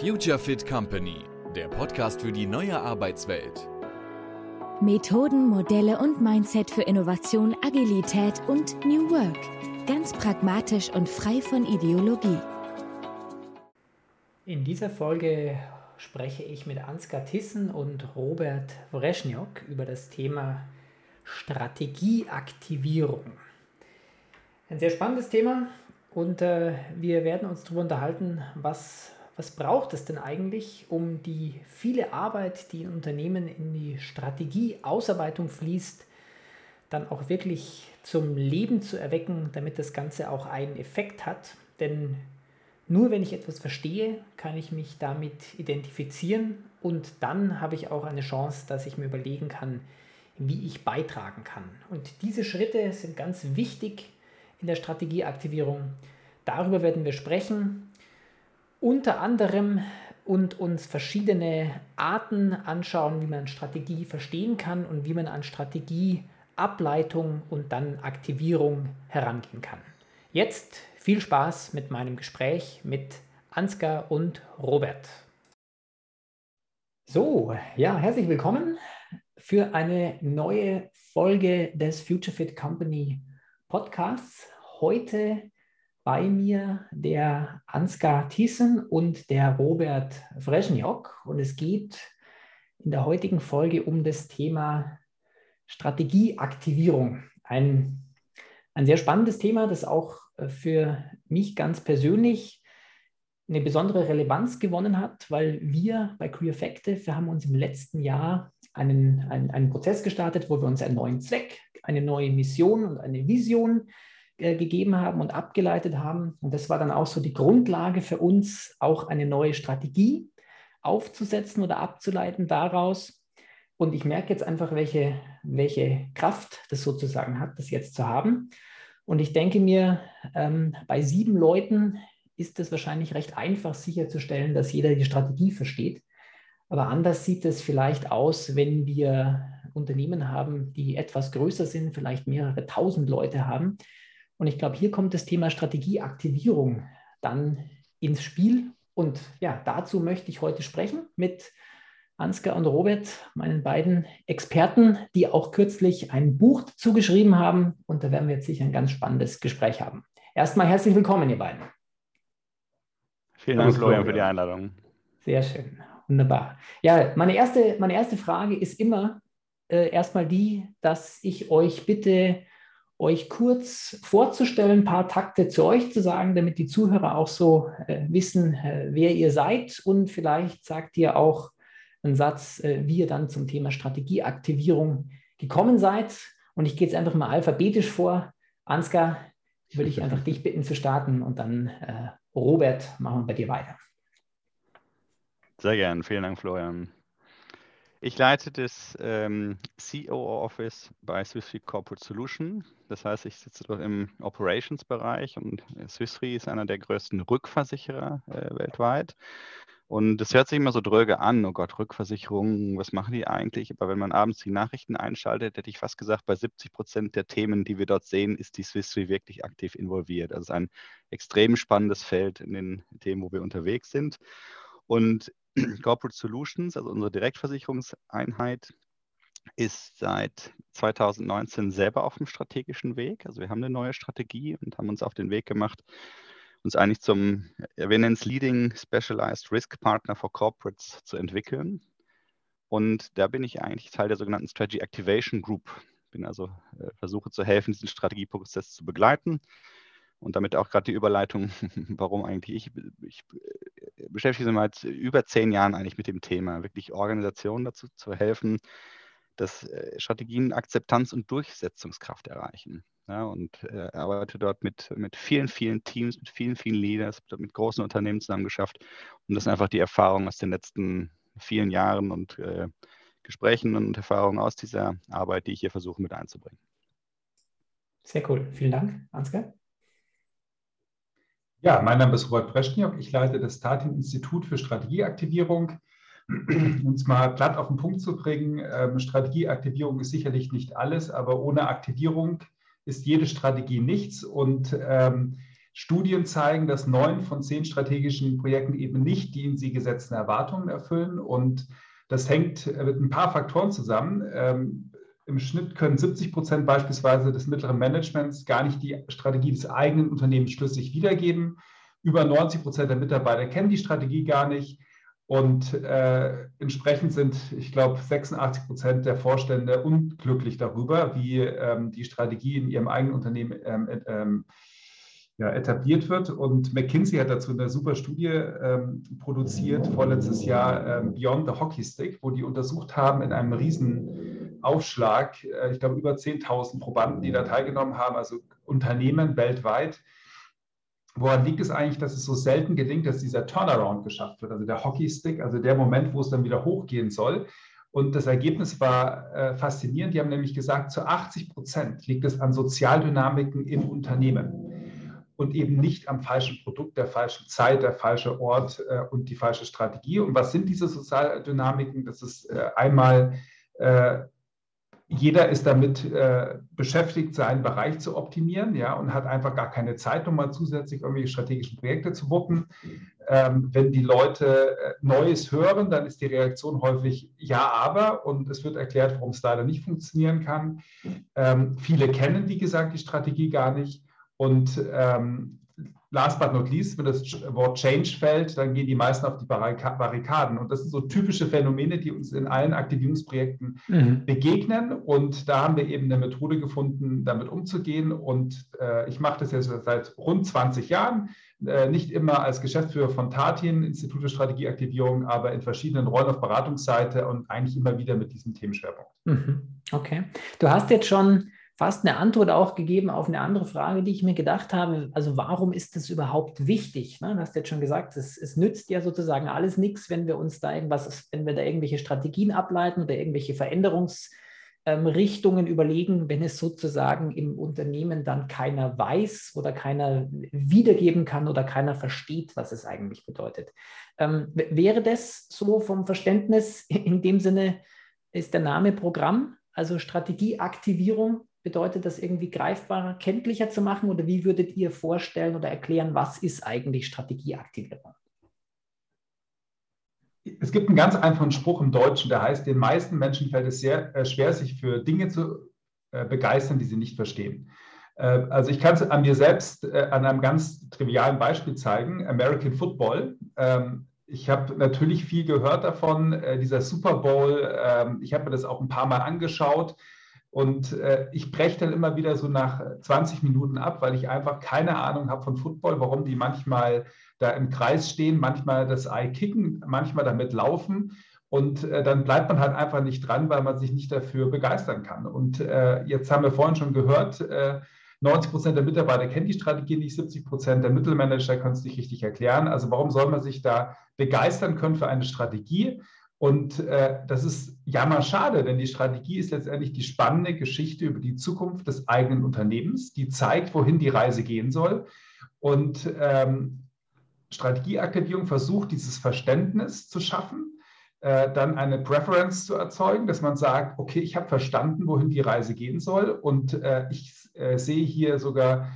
Future Fit Company, der Podcast für die neue Arbeitswelt. Methoden, Modelle und Mindset für Innovation, Agilität und New Work. Ganz pragmatisch und frei von Ideologie. In dieser Folge spreche ich mit Ansgar Tissen und Robert Wreschniok über das Thema Strategieaktivierung. Ein sehr spannendes Thema und äh, wir werden uns darüber unterhalten, was, was braucht es denn eigentlich, um die viele Arbeit, die in Unternehmen in die Strategieausarbeitung fließt, dann auch wirklich zum Leben zu erwecken, damit das Ganze auch einen Effekt hat. Denn nur wenn ich etwas verstehe, kann ich mich damit identifizieren und dann habe ich auch eine Chance, dass ich mir überlegen kann, wie ich beitragen kann. Und diese Schritte sind ganz wichtig in der Strategieaktivierung. Darüber werden wir sprechen. Unter anderem und uns verschiedene Arten anschauen, wie man Strategie verstehen kann und wie man an Strategieableitung und dann Aktivierung herangehen kann. Jetzt viel Spaß mit meinem Gespräch mit Ansgar und Robert. So, ja, herzlich willkommen für eine neue Folge des Future Fit Company Podcasts. Heute bei mir der Ansgar Thiessen und der Robert Vreschniok. Und es geht in der heutigen Folge um das Thema Strategieaktivierung. Ein, ein sehr spannendes Thema, das auch für mich ganz persönlich eine besondere Relevanz gewonnen hat, weil wir bei Career Effective, wir haben uns im letzten Jahr einen, einen, einen Prozess gestartet, wo wir uns einen neuen Zweck, eine neue Mission und eine Vision äh, gegeben haben und abgeleitet haben. Und das war dann auch so die Grundlage für uns, auch eine neue Strategie aufzusetzen oder abzuleiten daraus. Und ich merke jetzt einfach, welche, welche Kraft das sozusagen hat, das jetzt zu haben. Und ich denke mir, ähm, bei sieben Leuten ist es wahrscheinlich recht einfach sicherzustellen, dass jeder die Strategie versteht. Aber anders sieht es vielleicht aus, wenn wir Unternehmen haben, die etwas größer sind, vielleicht mehrere tausend Leute haben. Und ich glaube, hier kommt das Thema Strategieaktivierung dann ins Spiel. Und ja, dazu möchte ich heute sprechen mit Ansgar und Robert, meinen beiden Experten, die auch kürzlich ein Buch zugeschrieben haben. Und da werden wir jetzt sicher ein ganz spannendes Gespräch haben. Erstmal herzlich willkommen, ihr beiden. Vielen Dank, Florian, für die Einladung. Sehr schön. Wunderbar. Ja, meine erste, meine erste Frage ist immer äh, erstmal die, dass ich euch bitte, euch kurz vorzustellen, ein paar Takte zu euch zu sagen, damit die Zuhörer auch so äh, wissen, äh, wer ihr seid. Und vielleicht sagt ihr auch, einen Satz, äh, wie ihr dann zum Thema Strategieaktivierung gekommen seid. Und ich gehe jetzt einfach mal alphabetisch vor. Ansgar, würde ich einfach dich bitten zu starten und dann äh, Robert, machen wir bei dir weiter. Sehr gern, vielen Dank, Florian. Ich leite das ähm, COO Office bei Swiss Re Corporate Solution. Das heißt, ich sitze dort im Operations-Bereich und Swiss Re ist einer der größten Rückversicherer äh, weltweit. Und es hört sich immer so dröge an, oh Gott, Rückversicherung, was machen die eigentlich? Aber wenn man abends die Nachrichten einschaltet, hätte ich fast gesagt, bei 70 Prozent der Themen, die wir dort sehen, ist die Swiss Re wirklich aktiv involviert. Also ein extrem spannendes Feld in den Themen, wo wir unterwegs sind. Und Corporate Solutions, also unsere Direktversicherungseinheit, ist seit 2019 selber auf dem strategischen Weg. Also wir haben eine neue Strategie und haben uns auf den Weg gemacht, uns eigentlich zum, wir nennen es Leading Specialized Risk Partner for Corporates zu entwickeln. Und da bin ich eigentlich Teil der sogenannten Strategy Activation Group. Bin also äh, versuche zu helfen, diesen Strategieprozess zu begleiten. Und damit auch gerade die Überleitung, warum eigentlich ich, ich äh, beschäftige mich seit über zehn Jahren eigentlich mit dem Thema, wirklich Organisationen dazu zu helfen, dass äh, Strategien Akzeptanz und Durchsetzungskraft erreichen. Ja, und äh, arbeite dort mit, mit vielen, vielen Teams, mit vielen, vielen Leaders, mit großen Unternehmen zusammen geschafft. Und das sind einfach die Erfahrungen aus den letzten vielen Jahren und äh, Gesprächen und Erfahrungen aus dieser Arbeit, die ich hier versuche mit einzubringen. Sehr cool. Vielen Dank, Ansgar. Ja, mein Name ist Robert Breschniok. Ich leite das Statin-Institut für Strategieaktivierung. Um es mal platt auf den Punkt zu bringen, ähm, Strategieaktivierung ist sicherlich nicht alles, aber ohne Aktivierung ist jede Strategie nichts und ähm, Studien zeigen, dass neun von zehn strategischen Projekten eben nicht die in sie gesetzten Erwartungen erfüllen. Und das hängt mit ein paar Faktoren zusammen. Ähm, Im Schnitt können 70 Prozent beispielsweise des mittleren Managements gar nicht die Strategie des eigenen Unternehmens schlüssig wiedergeben. Über 90 Prozent der Mitarbeiter kennen die Strategie gar nicht. Und äh, entsprechend sind, ich glaube, 86 Prozent der Vorstände unglücklich darüber, wie ähm, die Strategie in ihrem eigenen Unternehmen ähm, ähm, ja, etabliert wird. Und McKinsey hat dazu eine super Studie ähm, produziert, vorletztes Jahr ähm, Beyond the Hockey Stick, wo die untersucht haben in einem riesen Aufschlag, äh, ich glaube über 10.000 Probanden, die da teilgenommen haben, also Unternehmen weltweit, Woran liegt es eigentlich, dass es so selten gelingt, dass dieser Turnaround geschafft wird, also der Hockeystick, also der Moment, wo es dann wieder hochgehen soll? Und das Ergebnis war äh, faszinierend. Die haben nämlich gesagt, zu 80 Prozent liegt es an Sozialdynamiken im Unternehmen und eben nicht am falschen Produkt, der falschen Zeit, der falsche Ort äh, und die falsche Strategie. Und was sind diese Sozialdynamiken? Das ist äh, einmal äh, jeder ist damit äh, beschäftigt, seinen Bereich zu optimieren, ja, und hat einfach gar keine Zeit, nochmal zusätzlich irgendwelche strategischen Projekte zu wuppen. Ähm, wenn die Leute äh, Neues hören, dann ist die Reaktion häufig ja, aber, und es wird erklärt, warum es leider nicht funktionieren kann. Ähm, viele kennen, wie gesagt, die Strategie gar nicht. Und ähm, last but not least, wenn das Wort Change fällt, dann gehen die meisten auf die Barrikaden. Und das sind so typische Phänomene, die uns in allen Aktivierungsprojekten mhm. begegnen. Und da haben wir eben eine Methode gefunden, damit umzugehen. Und äh, ich mache das jetzt seit rund 20 Jahren. Äh, nicht immer als Geschäftsführer von Tatin, Institut für Strategieaktivierung, aber in verschiedenen Rollen auf Beratungsseite und eigentlich immer wieder mit diesem Themenschwerpunkt. Mhm. Okay. Du hast jetzt schon fast eine Antwort auch gegeben auf eine andere Frage, die ich mir gedacht habe. Also warum ist das überhaupt wichtig? Ne? Du hast jetzt schon gesagt, es, es nützt ja sozusagen alles nichts, wenn wir uns da irgendwas, wenn wir da irgendwelche Strategien ableiten oder irgendwelche Veränderungsrichtungen ähm, überlegen, wenn es sozusagen im Unternehmen dann keiner weiß oder keiner wiedergeben kann oder keiner versteht, was es eigentlich bedeutet. Ähm, wäre das so vom Verständnis in dem Sinne, ist der Name Programm, also Strategieaktivierung bedeutet das irgendwie greifbarer, kenntlicher zu machen? Oder wie würdet ihr vorstellen oder erklären, was ist eigentlich Strategieaktivierung? Es gibt einen ganz einfachen Spruch im Deutschen, der heißt, den meisten Menschen fällt es sehr äh, schwer, sich für Dinge zu äh, begeistern, die sie nicht verstehen. Äh, also ich kann es an mir selbst an einem ganz trivialen Beispiel zeigen, American Football. Ähm, ich habe natürlich viel gehört davon, dieser Super Bowl. Ähm, ich habe mir das auch ein paar Mal angeschaut. Und äh, ich breche dann immer wieder so nach 20 Minuten ab, weil ich einfach keine Ahnung habe von Football, warum die manchmal da im Kreis stehen, manchmal das Ei kicken, manchmal damit laufen. Und äh, dann bleibt man halt einfach nicht dran, weil man sich nicht dafür begeistern kann. Und äh, jetzt haben wir vorhin schon gehört, 90 äh, Prozent der Mitarbeiter kennen die Strategie nicht, 70 Prozent der Mittelmanager können es nicht richtig erklären. Also warum soll man sich da begeistern können für eine Strategie? Und äh, das ist jammerschade, denn die Strategie ist letztendlich die spannende Geschichte über die Zukunft des eigenen Unternehmens, die zeigt, wohin die Reise gehen soll. Und ähm, Strategieaktivierung versucht, dieses Verständnis zu schaffen, äh, dann eine Preference zu erzeugen, dass man sagt, okay, ich habe verstanden, wohin die Reise gehen soll und äh, ich äh, sehe hier sogar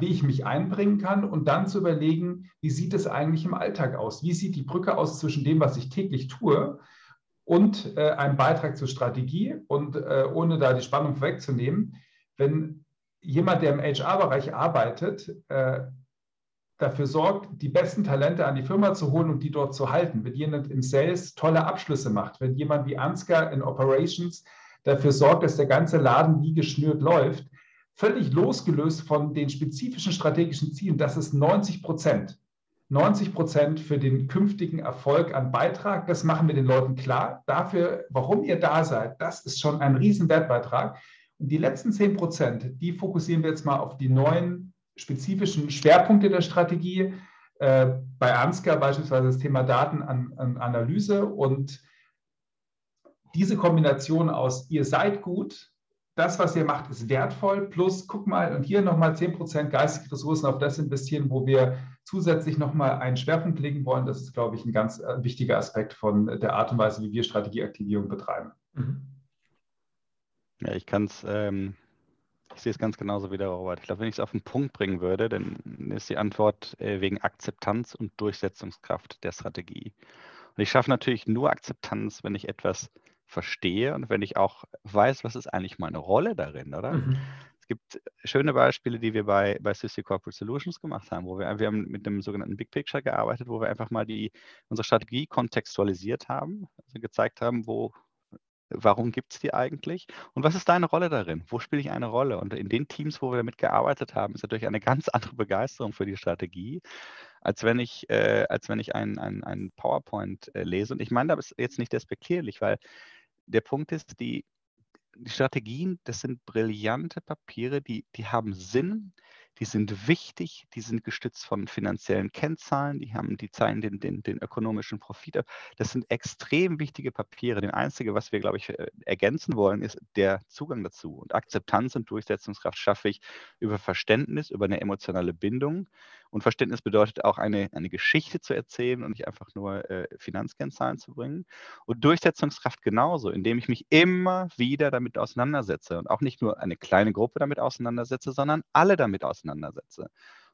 wie ich mich einbringen kann und dann zu überlegen, wie sieht es eigentlich im Alltag aus? Wie sieht die Brücke aus zwischen dem, was ich täglich tue und äh, einem Beitrag zur Strategie? Und äh, ohne da die Spannung wegzunehmen, wenn jemand, der im HR-Bereich arbeitet, äh, dafür sorgt, die besten Talente an die Firma zu holen und die dort zu halten, wenn jemand im Sales tolle Abschlüsse macht, wenn jemand wie Ansgar in Operations dafür sorgt, dass der ganze Laden wie geschnürt läuft, völlig losgelöst von den spezifischen strategischen Zielen, das ist 90 Prozent. 90 Prozent für den künftigen Erfolg an Beitrag, das machen wir den Leuten klar. Dafür, warum ihr da seid, das ist schon ein Riesenwertbeitrag. Und die letzten 10 Prozent, die fokussieren wir jetzt mal auf die neuen spezifischen Schwerpunkte der Strategie. Äh, bei Ansgar beispielsweise das Thema Datenanalyse und diese Kombination aus ihr seid gut, das, was ihr macht, ist wertvoll. Plus, guck mal, und hier nochmal 10% geistige Ressourcen auf das investieren, wo wir zusätzlich nochmal einen Schwerpunkt legen wollen. Das ist, glaube ich, ein ganz äh, wichtiger Aspekt von der Art und Weise, wie wir Strategieaktivierung betreiben. Mhm. Ja, ich kann es ähm, Ich sehe es ganz genauso wie der Robert. Ich glaube, wenn ich es auf den Punkt bringen würde, dann ist die Antwort äh, wegen Akzeptanz und Durchsetzungskraft der Strategie. Und ich schaffe natürlich nur Akzeptanz, wenn ich etwas verstehe und wenn ich auch weiß, was ist eigentlich meine Rolle darin, oder? Mhm. Es gibt schöne Beispiele, die wir bei, bei Sysy Corporate Solutions gemacht haben, wo wir, wir haben mit einem sogenannten Big Picture gearbeitet, wo wir einfach mal die, unsere Strategie kontextualisiert haben, also gezeigt haben, wo, warum gibt es die eigentlich und was ist deine Rolle darin? Wo spiele ich eine Rolle? Und in den Teams, wo wir damit gearbeitet haben, ist natürlich eine ganz andere Begeisterung für die Strategie, als wenn ich, äh, als wenn ich einen ein PowerPoint äh, lese. Und ich meine das jetzt nicht despektierlich, weil der Punkt ist, die, die Strategien, das sind brillante Papiere, die, die haben Sinn, die sind wichtig, die sind gestützt von finanziellen Kennzahlen, die haben, die zeigen den, den, den ökonomischen Profit. Das sind extrem wichtige Papiere. Das Einzige, was wir, glaube ich, äh, ergänzen wollen, ist der Zugang dazu. Und Akzeptanz und Durchsetzungskraft schaffe ich über Verständnis, über eine emotionale Bindung. Und Verständnis bedeutet auch, eine, eine Geschichte zu erzählen und nicht einfach nur äh, Finanzkennzahlen zu bringen. Und Durchsetzungskraft genauso, indem ich mich immer wieder damit auseinandersetze und auch nicht nur eine kleine Gruppe damit auseinandersetze, sondern alle damit auseinandersetze.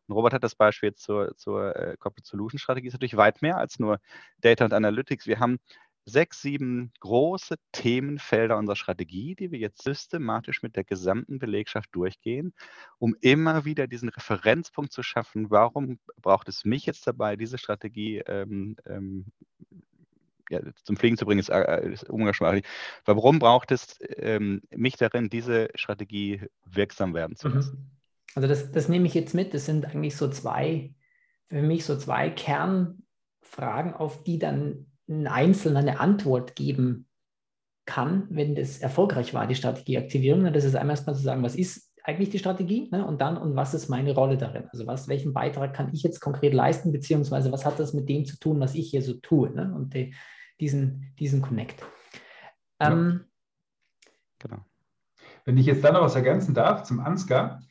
Und Robert hat das Beispiel zur, zur äh, Corporate Solution Strategie, ist natürlich weit mehr als nur Data und Analytics. Wir haben sechs, sieben große Themenfelder unserer Strategie, die wir jetzt systematisch mit der gesamten Belegschaft durchgehen, um immer wieder diesen Referenzpunkt zu schaffen, warum braucht es mich jetzt dabei, diese Strategie ähm, ähm, ja, zum Fliegen zu bringen, ist, äh, ist umgangssprachlich. Warum braucht es ähm, mich darin, diese Strategie wirksam werden zu mhm. lassen? Also das, das nehme ich jetzt mit. Das sind eigentlich so zwei, für mich so zwei Kernfragen, auf die dann ein Einzelner eine Antwort geben kann, wenn das erfolgreich war, die Strategieaktivierung. Das ist einmal erstmal zu sagen, was ist eigentlich die Strategie ne? und dann, und was ist meine Rolle darin? Also was, welchen Beitrag kann ich jetzt konkret leisten, beziehungsweise was hat das mit dem zu tun, was ich hier so tue? Ne? Und die, diesen, diesen Connect. Ähm, genau. Wenn ich jetzt dann noch was ergänzen darf zum Ansgar,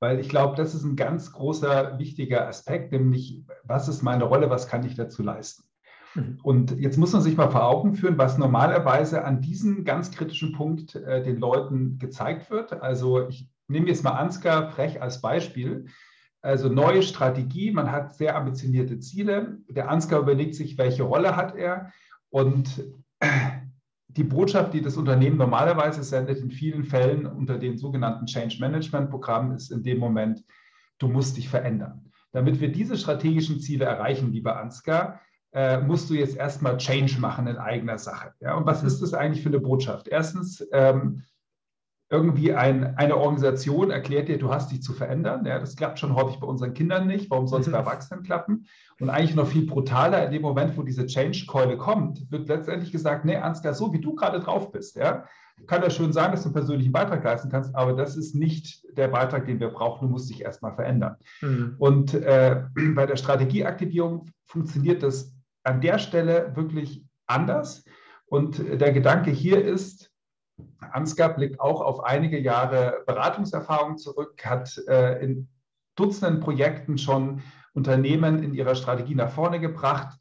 weil ich glaube, das ist ein ganz großer, wichtiger Aspekt, nämlich was ist meine Rolle, was kann ich dazu leisten? Mhm. Und jetzt muss man sich mal vor Augen führen, was normalerweise an diesem ganz kritischen Punkt äh, den Leuten gezeigt wird. Also ich nehme jetzt mal Ansgar frech als Beispiel. Also neue Strategie, man hat sehr ambitionierte Ziele. Der Ansgar überlegt sich, welche Rolle hat er. Und die Botschaft, die das Unternehmen normalerweise sendet, in vielen Fällen unter den sogenannten Change Management Programmen, ist in dem Moment, du musst dich verändern. Damit wir diese strategischen Ziele erreichen, lieber Ansgar, äh, musst du jetzt erstmal Change machen in eigener Sache. Ja? Und was mhm. ist das eigentlich für eine Botschaft? Erstens, ähm, irgendwie ein, eine Organisation erklärt dir, du hast dich zu verändern. Ja, das klappt schon häufig bei unseren Kindern nicht. Warum soll es bei mhm. Erwachsenen klappen? Und eigentlich noch viel brutaler, in dem Moment, wo diese Change-Keule kommt, wird letztendlich gesagt, nee, Ansgar, so wie du gerade drauf bist, ja, kann ja schön sein, dass du einen persönlichen Beitrag leisten kannst, aber das ist nicht der Beitrag, den wir brauchen. Du musst dich erstmal verändern. Mhm. Und äh, bei der Strategieaktivierung funktioniert das an der Stelle wirklich anders. Und der Gedanke hier ist, Ansgar blickt auch auf einige Jahre Beratungserfahrung zurück, hat äh, in Dutzenden Projekten schon Unternehmen in ihrer Strategie nach vorne gebracht,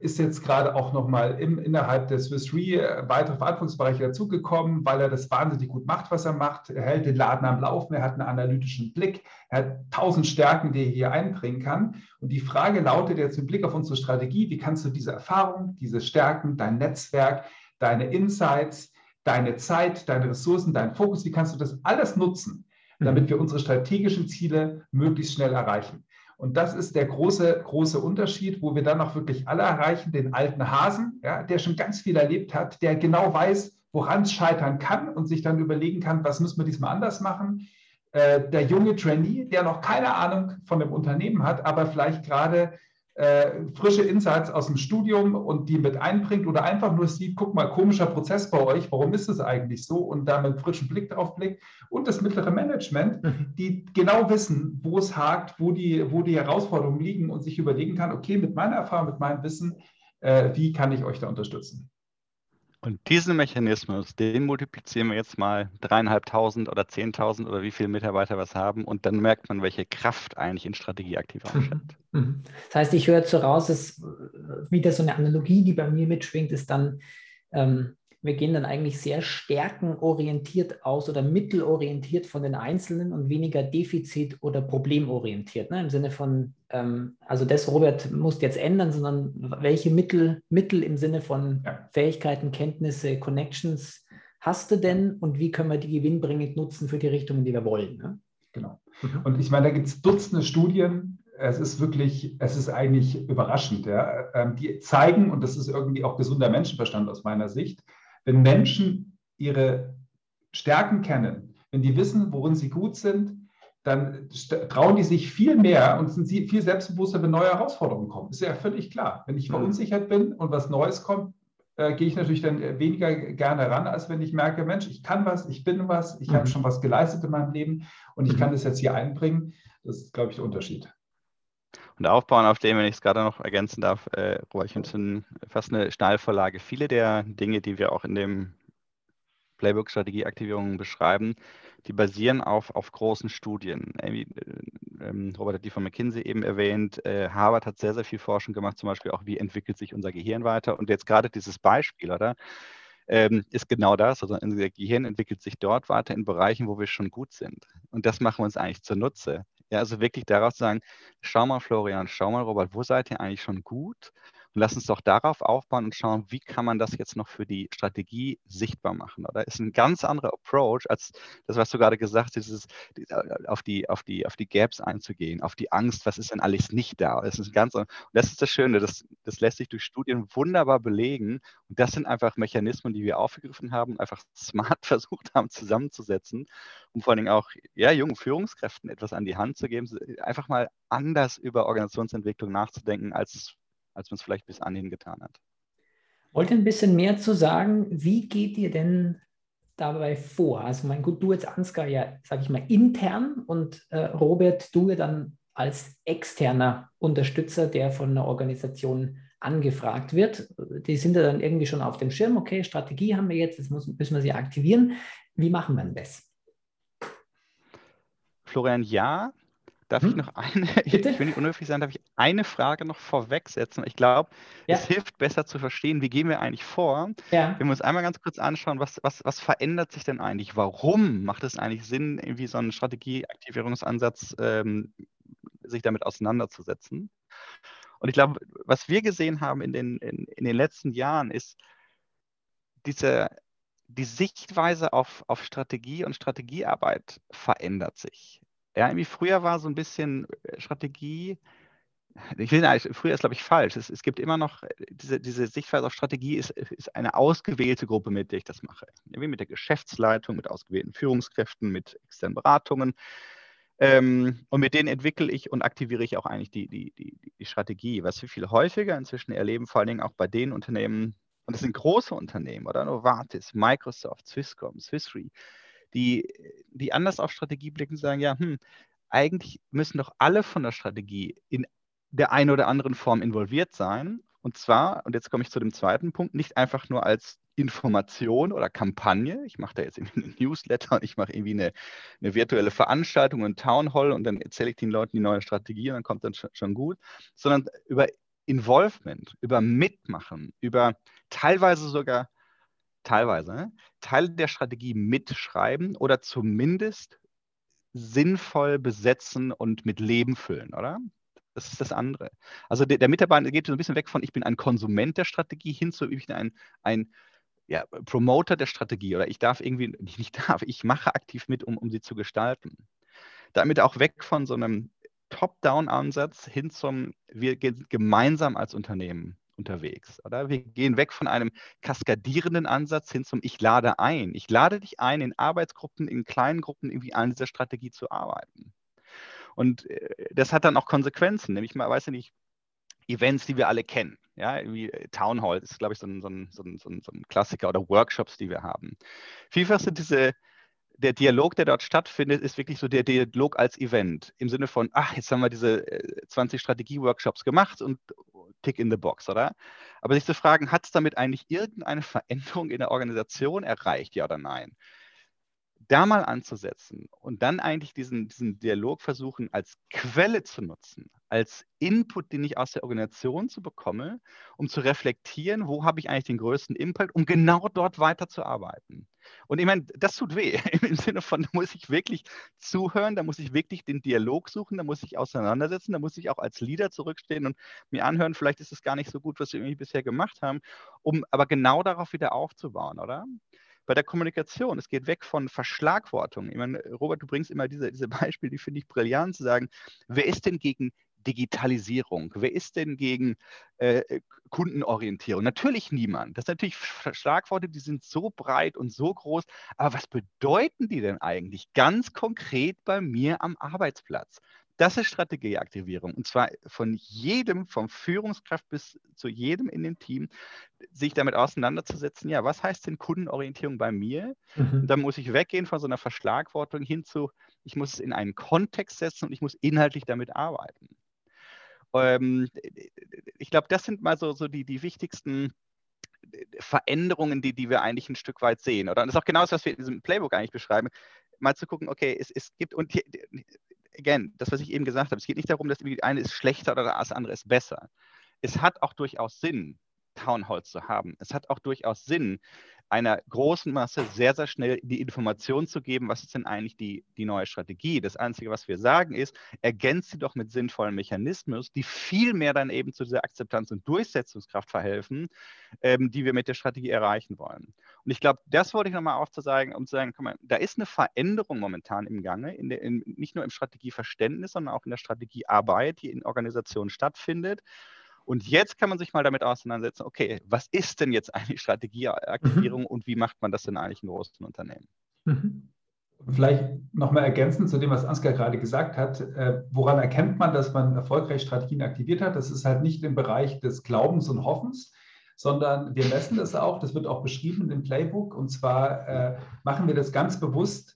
ist jetzt gerade auch nochmal innerhalb des Swiss Re äh, weitere Verantwortungsbereiche dazugekommen, weil er das wahnsinnig gut macht, was er macht. Er hält den Laden am Laufen, er hat einen analytischen Blick, er hat tausend Stärken, die er hier einbringen kann. Und die Frage lautet jetzt mit Blick auf unsere Strategie, wie kannst du diese Erfahrung, diese Stärken, dein Netzwerk, deine Insights, deine Zeit, deine Ressourcen, dein Fokus, wie kannst du das alles nutzen, damit mhm. wir unsere strategischen Ziele möglichst schnell erreichen? Und das ist der große, große Unterschied, wo wir dann auch wirklich alle erreichen, den alten Hasen, ja, der schon ganz viel erlebt hat, der genau weiß, woran es scheitern kann und sich dann überlegen kann, was müssen wir diesmal anders machen. Äh, der junge Trainee, der noch keine Ahnung von dem Unternehmen hat, aber vielleicht gerade äh, frische Insights aus dem Studium und die mit einbringt oder einfach nur sieht, guck mal, komischer Prozess bei euch, warum ist es eigentlich so und da mit frischem Blick drauf blickt und das mittlere Management, mhm. die genau wissen, wo es hakt, wo die, wo die Herausforderungen liegen und sich überlegen kann, okay, mit meiner Erfahrung, mit meinem Wissen, äh, wie kann ich euch da unterstützen? Und diesen Mechanismus, den multiplizieren wir jetzt mal dreieinhalbtausend oder zehntausend oder wie viele Mitarbeiter was haben und dann merkt man, welche Kraft eigentlich in Strategie aktiv steckt. Mhm. Das heißt, ich höre so raus, dass wieder so eine Analogie, die bei mir mitschwingt, ist dann, ähm, wir gehen dann eigentlich sehr stärkenorientiert aus oder mittelorientiert von den Einzelnen und weniger defizit- oder problemorientiert. Ne? Im Sinne von, ähm, also das, Robert, musst jetzt ändern, sondern welche Mittel, Mittel im Sinne von ja. Fähigkeiten, Kenntnisse, Connections hast du denn und wie können wir die gewinnbringend nutzen für die Richtungen, die wir wollen? Ne? Genau. Mhm. Und ich meine, da gibt es Dutzende Studien, es ist wirklich, es ist eigentlich überraschend. Ja. Ähm, die zeigen, und das ist irgendwie auch gesunder Menschenverstand aus meiner Sicht, wenn Menschen ihre Stärken kennen, wenn die wissen, worin sie gut sind, dann trauen die sich viel mehr und sind viel selbstbewusster, wenn neue Herausforderungen kommen. Ist ja völlig klar. Wenn ich mhm. verunsichert bin und was Neues kommt, äh, gehe ich natürlich dann weniger gerne ran, als wenn ich merke, Mensch, ich kann was, ich bin was, ich mhm. habe schon was geleistet in meinem Leben und ich mhm. kann das jetzt hier einbringen. Das ist, glaube ich, der Unterschied. Und aufbauen auf dem, wenn ich es gerade noch ergänzen darf, äh, Robert, es fast eine Schnallvorlage. Viele der Dinge, die wir auch in dem Playbook Strategieaktivierungen beschreiben, die basieren auf, auf großen Studien. Äh, ähm, Robert hat die von McKinsey eben erwähnt. Äh, Harvard hat sehr, sehr viel Forschung gemacht, zum Beispiel auch, wie entwickelt sich unser Gehirn weiter. Und jetzt gerade dieses Beispiel, oder? Ähm, ist genau das. Also unser Gehirn entwickelt sich dort weiter in Bereichen, wo wir schon gut sind. Und das machen wir uns eigentlich zunutze. Ja, also wirklich daraus zu sagen, schau mal Florian, schau mal Robert, wo seid ihr eigentlich schon gut? Und lass uns doch darauf aufbauen und schauen, wie kann man das jetzt noch für die Strategie sichtbar machen. Oder ist ein ganz anderer Approach als das, was du gerade gesagt hast, dieses, äh, auf, die, auf, die, auf die Gaps einzugehen, auf die Angst, was ist denn alles nicht da? Das ist ganz, und das ist das Schöne, das, das lässt sich durch Studien wunderbar belegen. Und das sind einfach Mechanismen, die wir aufgegriffen haben, einfach smart versucht haben zusammenzusetzen, um vor allen Dingen auch ja, jungen Führungskräften etwas an die Hand zu geben, einfach mal anders über Organisationsentwicklung nachzudenken, als als man es vielleicht bis anhin getan hat. Wollte ein bisschen mehr zu sagen, wie geht ihr denn dabei vor? Also mein gut, du jetzt Ansgar ja, sage ich mal, intern und äh, Robert, du dann als externer Unterstützer, der von einer Organisation angefragt wird. Die sind ja dann irgendwie schon auf dem Schirm, okay, Strategie haben wir jetzt, jetzt müssen wir sie aktivieren. Wie machen wir das? Florian, ja, Darf hm? ich noch eine, Bitte? ich will nicht unhöflich sein, darf ich eine Frage noch vorwegsetzen? Ich glaube, ja. es hilft besser zu verstehen, wie gehen wir eigentlich vor. Ja. Wenn wir uns einmal ganz kurz anschauen, was, was, was verändert sich denn eigentlich? Warum macht es eigentlich Sinn, irgendwie so einen Strategieaktivierungsansatz ähm, sich damit auseinanderzusetzen? Und ich glaube, was wir gesehen haben in den, in, in den letzten Jahren ist, diese, die Sichtweise auf, auf Strategie und Strategiearbeit verändert sich. Ja, irgendwie früher war so ein bisschen äh, Strategie, ich will früher ist, glaube ich, falsch. Es, es, gibt immer noch äh, diese, diese Sichtweise auf Strategie, ist, ist, eine ausgewählte Gruppe, mit der ich das mache. Wie mit der Geschäftsleitung, mit ausgewählten Führungskräften, mit externen Beratungen. Ähm, und mit denen entwickle ich und aktiviere ich auch eigentlich die, die, die, die Strategie. Was wir viel häufiger inzwischen erleben, vor allen Dingen auch bei den Unternehmen, und das sind große Unternehmen, oder Novartis, Microsoft, Swisscom, Swiss Re, die, die anders auf Strategie blicken, sagen, ja, hm, eigentlich müssen doch alle von der Strategie in der einen oder anderen Form involviert sein. Und zwar, und jetzt komme ich zu dem zweiten Punkt, nicht einfach nur als Information oder Kampagne. Ich mache da jetzt irgendwie einen Newsletter und ich mache irgendwie eine, eine virtuelle Veranstaltung, ein Town Hall und dann erzähle ich den Leuten die neue Strategie und dann kommt dann schon, schon gut, sondern über Involvement, über Mitmachen, über teilweise sogar teilweise ne, Teile der Strategie mitschreiben oder zumindest sinnvoll besetzen und mit Leben füllen, oder? Das ist das andere. Also der, der Mitarbeiter geht so ein bisschen weg von, ich bin ein Konsument der Strategie hin zu, ich bin ein, ein ja, Promoter der Strategie oder ich darf irgendwie, nicht darf, ich mache aktiv mit, um, um sie zu gestalten. Damit auch weg von so einem Top-Down-Ansatz hin zum, wir gehen gemeinsam als Unternehmen unterwegs. Oder? Wir gehen weg von einem kaskadierenden Ansatz hin zum Ich lade ein. Ich lade dich ein, in Arbeitsgruppen, in kleinen Gruppen irgendwie an dieser Strategie zu arbeiten. Und äh, das hat dann auch Konsequenzen, nämlich mal, weiß ich nicht, Events, die wir alle kennen. Ja, wie äh, Town Hall ist, glaube ich, so ein, so, ein, so, ein, so ein Klassiker oder Workshops, die wir haben. Vielfach sind diese, der Dialog, der dort stattfindet, ist wirklich so der Dialog als Event. Im Sinne von, ach, jetzt haben wir diese 20 äh, Strategie-Workshops gemacht und Tick in the Box, oder? Aber sich zu fragen, hat es damit eigentlich irgendeine Veränderung in der Organisation erreicht, ja oder nein? Da mal anzusetzen und dann eigentlich diesen, diesen Dialog versuchen als Quelle zu nutzen, als Input, den ich aus der Organisation zu bekomme, um zu reflektieren, wo habe ich eigentlich den größten Impact, um genau dort weiterzuarbeiten. Und ich meine, das tut weh im Sinne von, da muss ich wirklich zuhören, da muss ich wirklich den Dialog suchen, da muss ich auseinandersetzen, da muss ich auch als Leader zurückstehen und mir anhören, vielleicht ist es gar nicht so gut, was wir irgendwie bisher gemacht haben, um aber genau darauf wieder aufzubauen, oder? Bei der Kommunikation. Es geht weg von Verschlagwortung. Ich meine, Robert, du bringst immer diese, diese Beispiele, die finde ich brillant, zu sagen, wer ist denn gegen Digitalisierung? Wer ist denn gegen äh, Kundenorientierung? Natürlich niemand. Das sind natürlich Schlagworte, die sind so breit und so groß. Aber was bedeuten die denn eigentlich ganz konkret bei mir am Arbeitsplatz? Das ist Strategieaktivierung. Und zwar von jedem, vom Führungskraft bis zu jedem in dem Team, sich damit auseinanderzusetzen, ja, was heißt denn Kundenorientierung bei mir? Mhm. Da muss ich weggehen von so einer Verschlagwortung hin zu, ich muss es in einen Kontext setzen und ich muss inhaltlich damit arbeiten. Ähm, ich glaube, das sind mal so, so die, die wichtigsten Veränderungen, die, die wir eigentlich ein Stück weit sehen. Oder? Und das ist auch genau das, was wir in diesem Playbook eigentlich beschreiben. Mal zu gucken, okay, es, es gibt, und again, das, was ich eben gesagt habe, es geht nicht darum, dass die eine ist schlechter oder das andere ist besser. Es hat auch durchaus Sinn, Town Hall zu haben. Es hat auch durchaus Sinn, einer großen Masse sehr, sehr schnell die Information zu geben, was ist denn eigentlich die, die neue Strategie. Das Einzige, was wir sagen, ist, ergänzt sie doch mit sinnvollen Mechanismen, die viel mehr dann eben zu dieser Akzeptanz und Durchsetzungskraft verhelfen, ähm, die wir mit der Strategie erreichen wollen. Und ich glaube, das wollte ich nochmal aufzuzeigen, um zu sagen, mal, da ist eine Veränderung momentan im Gange, in der, in, nicht nur im Strategieverständnis, sondern auch in der Strategiearbeit, die in Organisationen stattfindet. Und jetzt kann man sich mal damit auseinandersetzen, okay, was ist denn jetzt eigentlich Strategieaktivierung mhm. und wie macht man das denn eigentlich in großen Unternehmen? Mhm. Vielleicht nochmal ergänzend zu dem, was Ansgar gerade gesagt hat. Äh, woran erkennt man, dass man erfolgreich Strategien aktiviert hat? Das ist halt nicht im Bereich des Glaubens und Hoffens, sondern wir messen das auch. Das wird auch beschrieben im Playbook. Und zwar äh, machen wir das ganz bewusst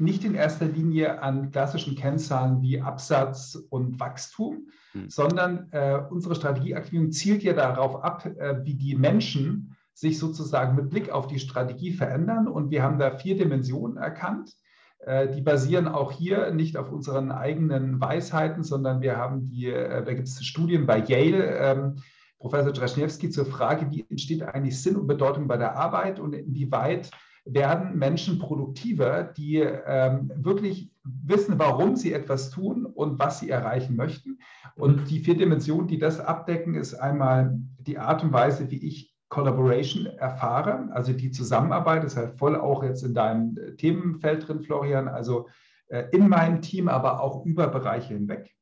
nicht in erster Linie an klassischen Kennzahlen wie Absatz und Wachstum, mhm. sondern äh, unsere Strategieaktivierung zielt ja darauf ab, äh, wie die Menschen sich sozusagen mit Blick auf die Strategie verändern. Und wir haben da vier Dimensionen erkannt. Äh, die basieren auch hier nicht auf unseren eigenen Weisheiten, sondern wir haben die, äh, da gibt es Studien bei Yale, ähm, Professor Draschnewski zur Frage, wie entsteht eigentlich Sinn und Bedeutung bei der Arbeit und inwieweit werden Menschen produktiver, die ähm, wirklich wissen, warum sie etwas tun und was sie erreichen möchten. Und die vier Dimensionen, die das abdecken, ist einmal die Art und Weise, wie ich Collaboration erfahre, also die Zusammenarbeit, das ist halt voll auch jetzt in deinem Themenfeld drin, Florian, also äh, in meinem Team, aber auch über Bereiche hinweg.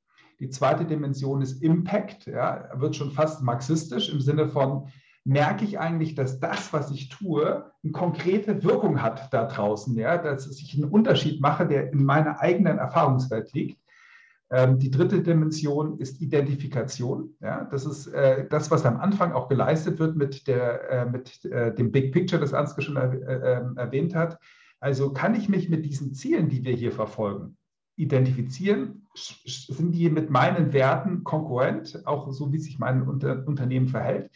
Die zweite Dimension ist Impact, ja, wird schon fast marxistisch im Sinne von, merke ich eigentlich, dass das, was ich tue, eine konkrete Wirkung hat da draußen, ja, dass ich einen Unterschied mache, der in meiner eigenen Erfahrungswelt liegt. Ähm, die dritte Dimension ist Identifikation. Ja, das ist äh, das, was am Anfang auch geleistet wird mit, der, äh, mit äh, dem Big Picture, das Ansgar schon er, ähm, erwähnt hat. Also kann ich mich mit diesen Zielen, die wir hier verfolgen, identifizieren? Sind die mit meinen Werten konkurrent, auch so wie sich mein Unter Unternehmen verhält?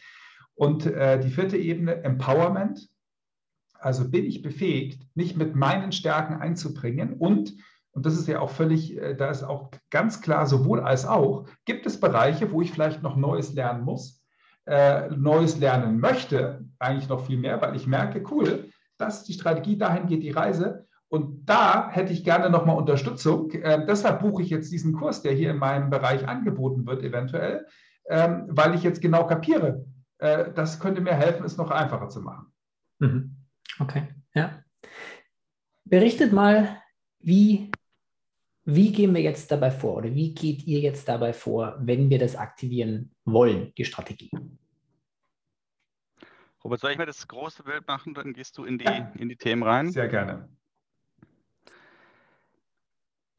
Und äh, die vierte Ebene, Empowerment. Also bin ich befähigt, mich mit meinen Stärken einzubringen und und das ist ja auch völlig, äh, da ist auch ganz klar, sowohl als auch, gibt es Bereiche, wo ich vielleicht noch Neues lernen muss, äh, Neues lernen möchte, eigentlich noch viel mehr, weil ich merke, cool, das ist die Strategie, dahin geht die Reise. Und da hätte ich gerne nochmal Unterstützung. Äh, deshalb buche ich jetzt diesen Kurs, der hier in meinem Bereich angeboten wird, eventuell, ähm, weil ich jetzt genau kapiere, das könnte mir helfen, es noch einfacher zu machen. Mhm. Okay, ja. Berichtet mal, wie, wie gehen wir jetzt dabei vor oder wie geht ihr jetzt dabei vor, wenn wir das aktivieren wollen, die Strategie? Robert, soll ich mir das große Bild machen, dann gehst du in die, ja. in die Themen rein? Sehr gerne.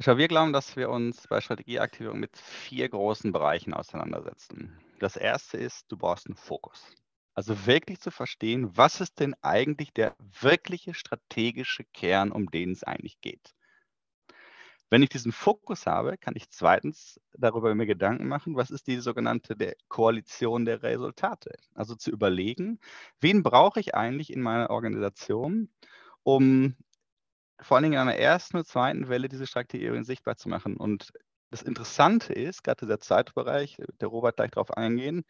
Schau, wir glauben, dass wir uns bei Strategieaktivierung mit vier großen Bereichen auseinandersetzen. Das erste ist, du brauchst einen Fokus. Also wirklich zu verstehen, was ist denn eigentlich der wirkliche strategische Kern, um den es eigentlich geht. Wenn ich diesen Fokus habe, kann ich zweitens darüber mir Gedanken machen, was ist die sogenannte der Koalition der Resultate. Also zu überlegen, wen brauche ich eigentlich in meiner Organisation, um vor allen Dingen in einer ersten und zweiten Welle diese Strategien sichtbar zu machen. Und das Interessante ist, gerade dieser Zeitbereich, der Robert gleich darauf eingehen,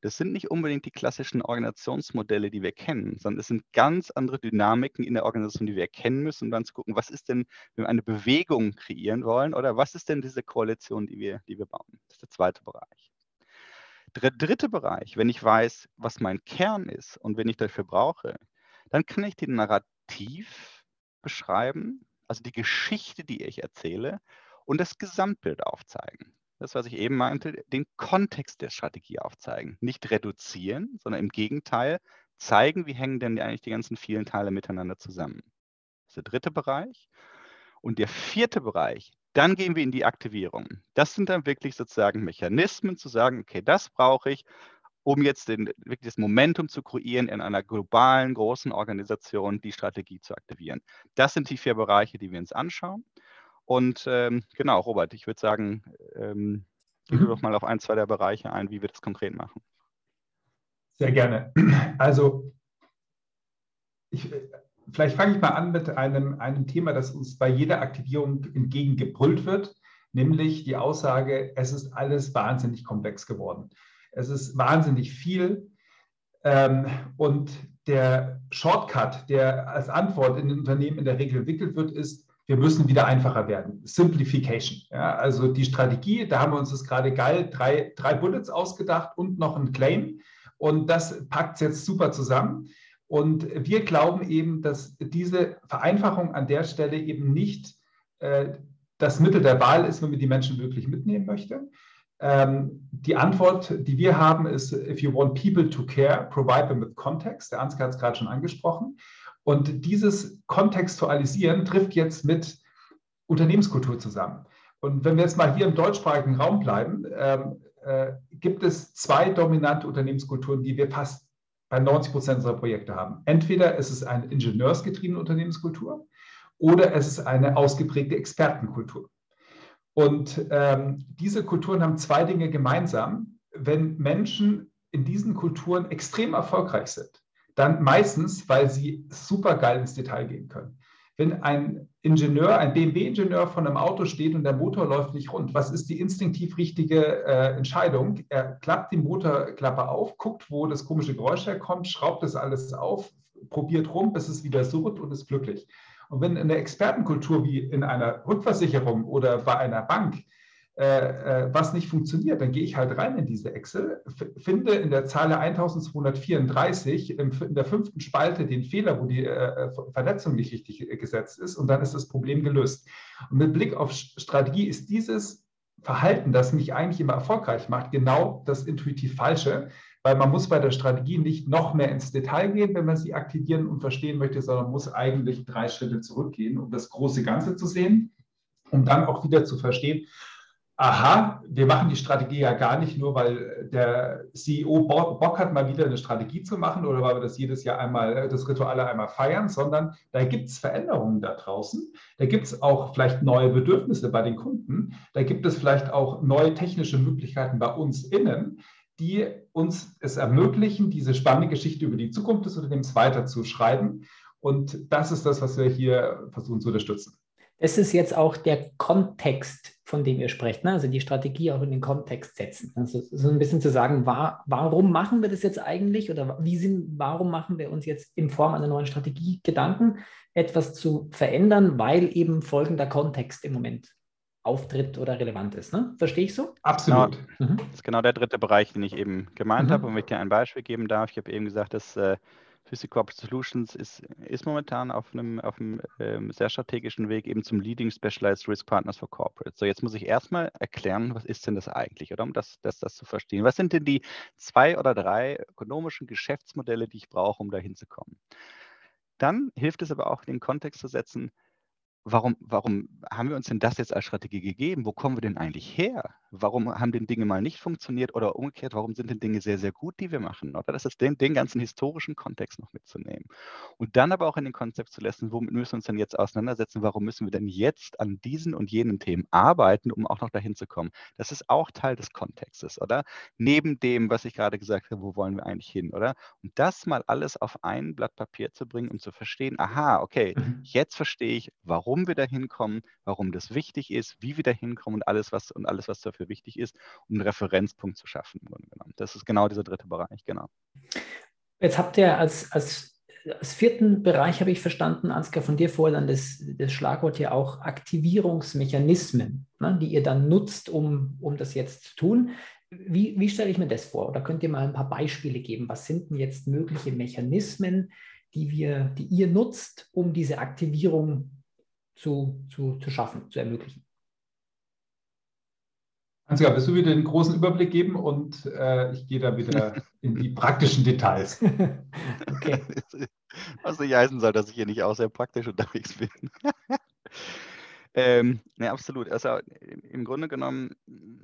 das sind nicht unbedingt die klassischen Organisationsmodelle, die wir kennen, sondern es sind ganz andere Dynamiken in der Organisation, die wir erkennen müssen, um dann zu gucken, was ist denn, wenn wir eine Bewegung kreieren wollen oder was ist denn diese Koalition, die wir, die wir bauen. Das ist der zweite Bereich. Der dritte Bereich, wenn ich weiß, was mein Kern ist und wen ich dafür brauche, dann kann ich den Narrativ beschreiben, also die Geschichte, die ich erzähle und das Gesamtbild aufzeigen das, was ich eben meinte, den Kontext der Strategie aufzeigen. Nicht reduzieren, sondern im Gegenteil zeigen, wie hängen denn eigentlich die ganzen vielen Teile miteinander zusammen. Das ist der dritte Bereich. Und der vierte Bereich, dann gehen wir in die Aktivierung. Das sind dann wirklich sozusagen Mechanismen zu sagen, okay, das brauche ich, um jetzt den, wirklich das Momentum zu kreieren, in einer globalen, großen Organisation die Strategie zu aktivieren. Das sind die vier Bereiche, die wir uns anschauen. Und ähm, genau, Robert, ich würde sagen, ähm, geh mhm. doch mal auf ein, zwei der Bereiche ein, wie wir das konkret machen. Sehr gerne. Also, ich, vielleicht fange ich mal an mit einem, einem Thema, das uns bei jeder Aktivierung entgegengebrüllt wird, nämlich die Aussage, es ist alles wahnsinnig komplex geworden. Es ist wahnsinnig viel. Ähm, und der Shortcut, der als Antwort in den Unternehmen in der Regel entwickelt wird, ist, wir müssen wieder einfacher werden. Simplification. Ja, also die Strategie, da haben wir uns das gerade geil, drei, drei Bullets ausgedacht und noch ein Claim. Und das packt es jetzt super zusammen. Und wir glauben eben, dass diese Vereinfachung an der Stelle eben nicht äh, das Mittel der Wahl ist, wenn man die Menschen wirklich mitnehmen möchte. Ähm, die Antwort, die wir haben, ist, if you want people to care, provide them with context. Der Ansgar hat es gerade schon angesprochen. Und dieses Kontextualisieren trifft jetzt mit Unternehmenskultur zusammen. Und wenn wir jetzt mal hier im deutschsprachigen Raum bleiben, ähm, äh, gibt es zwei dominante Unternehmenskulturen, die wir fast bei 90 Prozent unserer Projekte haben. Entweder es ist eine ingenieursgetriebene Unternehmenskultur oder es ist eine ausgeprägte Expertenkultur. Und ähm, diese Kulturen haben zwei Dinge gemeinsam. Wenn Menschen in diesen Kulturen extrem erfolgreich sind, dann meistens, weil sie super geil ins Detail gehen können. Wenn ein Ingenieur, ein BMW-Ingenieur von einem Auto steht und der Motor läuft nicht rund, was ist die instinktiv richtige äh, Entscheidung? Er klappt die Motorklappe auf, guckt, wo das komische Geräusch herkommt, schraubt das alles auf, probiert rum, bis es wieder surrt und ist glücklich. Und wenn in der Expertenkultur wie in einer Rückversicherung oder bei einer Bank äh, äh, was nicht funktioniert, dann gehe ich halt rein in diese Excel, finde in der Zeile 1234 in der fünften Spalte den Fehler, wo die äh, Vernetzung nicht richtig gesetzt ist und dann ist das Problem gelöst. Und mit Blick auf Strategie ist dieses Verhalten, das mich eigentlich immer erfolgreich macht, genau das intuitiv Falsche, weil man muss bei der Strategie nicht noch mehr ins Detail gehen, wenn man sie aktivieren und verstehen möchte, sondern muss eigentlich drei Schritte zurückgehen, um das große Ganze zu sehen, um dann auch wieder zu verstehen, aha, wir machen die Strategie ja gar nicht nur, weil der CEO Bock hat, mal wieder eine Strategie zu machen oder weil wir das jedes Jahr einmal, das Ritual einmal feiern, sondern da gibt es Veränderungen da draußen. Da gibt es auch vielleicht neue Bedürfnisse bei den Kunden. Da gibt es vielleicht auch neue technische Möglichkeiten bei uns innen, die uns es ermöglichen, diese spannende Geschichte über die Zukunft des Unternehmens weiterzuschreiben. Und das ist das, was wir hier versuchen zu unterstützen. Das ist jetzt auch der Kontext, von dem ihr sprecht, ne? also die Strategie auch in den Kontext setzen. Also so ein bisschen zu sagen, war, warum machen wir das jetzt eigentlich oder wie sind, warum machen wir uns jetzt in Form einer neuen Strategie Gedanken, etwas zu verändern, weil eben folgender Kontext im Moment auftritt oder relevant ist. Ne? Verstehe ich so? Absolut. Genau. Mhm. Das ist genau der dritte Bereich, den ich eben gemeint mhm. habe. Und wenn ich dir ein Beispiel geben darf, ich habe eben gesagt, dass äh, Physical Corporate Solutions ist, ist momentan auf einem, auf einem ähm, sehr strategischen Weg eben zum Leading Specialized Risk Partners for Corporate. So, jetzt muss ich erstmal erklären, was ist denn das eigentlich, oder um das, das, das zu verstehen. Was sind denn die zwei oder drei ökonomischen Geschäftsmodelle, die ich brauche, um da hinzukommen? Dann hilft es aber auch, den Kontext zu setzen, warum, warum haben wir uns denn das jetzt als Strategie gegeben? Wo kommen wir denn eigentlich her? Warum haben denn Dinge mal nicht funktioniert oder umgekehrt, warum sind denn Dinge sehr, sehr gut, die wir machen? Oder das ist den, den ganzen historischen Kontext noch mitzunehmen. Und dann aber auch in den Konzept zu lassen, womit müssen wir uns denn jetzt auseinandersetzen? Warum müssen wir denn jetzt an diesen und jenen Themen arbeiten, um auch noch dahin zu kommen? Das ist auch Teil des Kontextes, oder? Neben dem, was ich gerade gesagt habe, wo wollen wir eigentlich hin, oder? Und das mal alles auf ein Blatt Papier zu bringen, um zu verstehen, aha, okay, mhm. jetzt verstehe ich, warum wir da hinkommen, warum das wichtig ist, wie wir da hinkommen und alles, was und alles, was dafür wichtig ist, um einen Referenzpunkt zu schaffen. Das ist genau dieser dritte Bereich, genau. Jetzt habt ihr als, als, als vierten Bereich, habe ich verstanden, Ansgar, von dir vorher dann das, das Schlagwort hier auch Aktivierungsmechanismen, ne, die ihr dann nutzt, um, um das jetzt zu tun. Wie, wie stelle ich mir das vor? Oder könnt ihr mal ein paar Beispiele geben? Was sind denn jetzt mögliche Mechanismen, die, wir, die ihr nutzt, um diese Aktivierung zu, zu, zu schaffen, zu ermöglichen? Ansgar, willst du wieder den großen Überblick geben und äh, ich gehe da wieder in die praktischen Details. okay. Was nicht heißen soll, dass ich hier nicht auch sehr praktisch unterwegs bin. ähm, ja, absolut. Also im Grunde genommen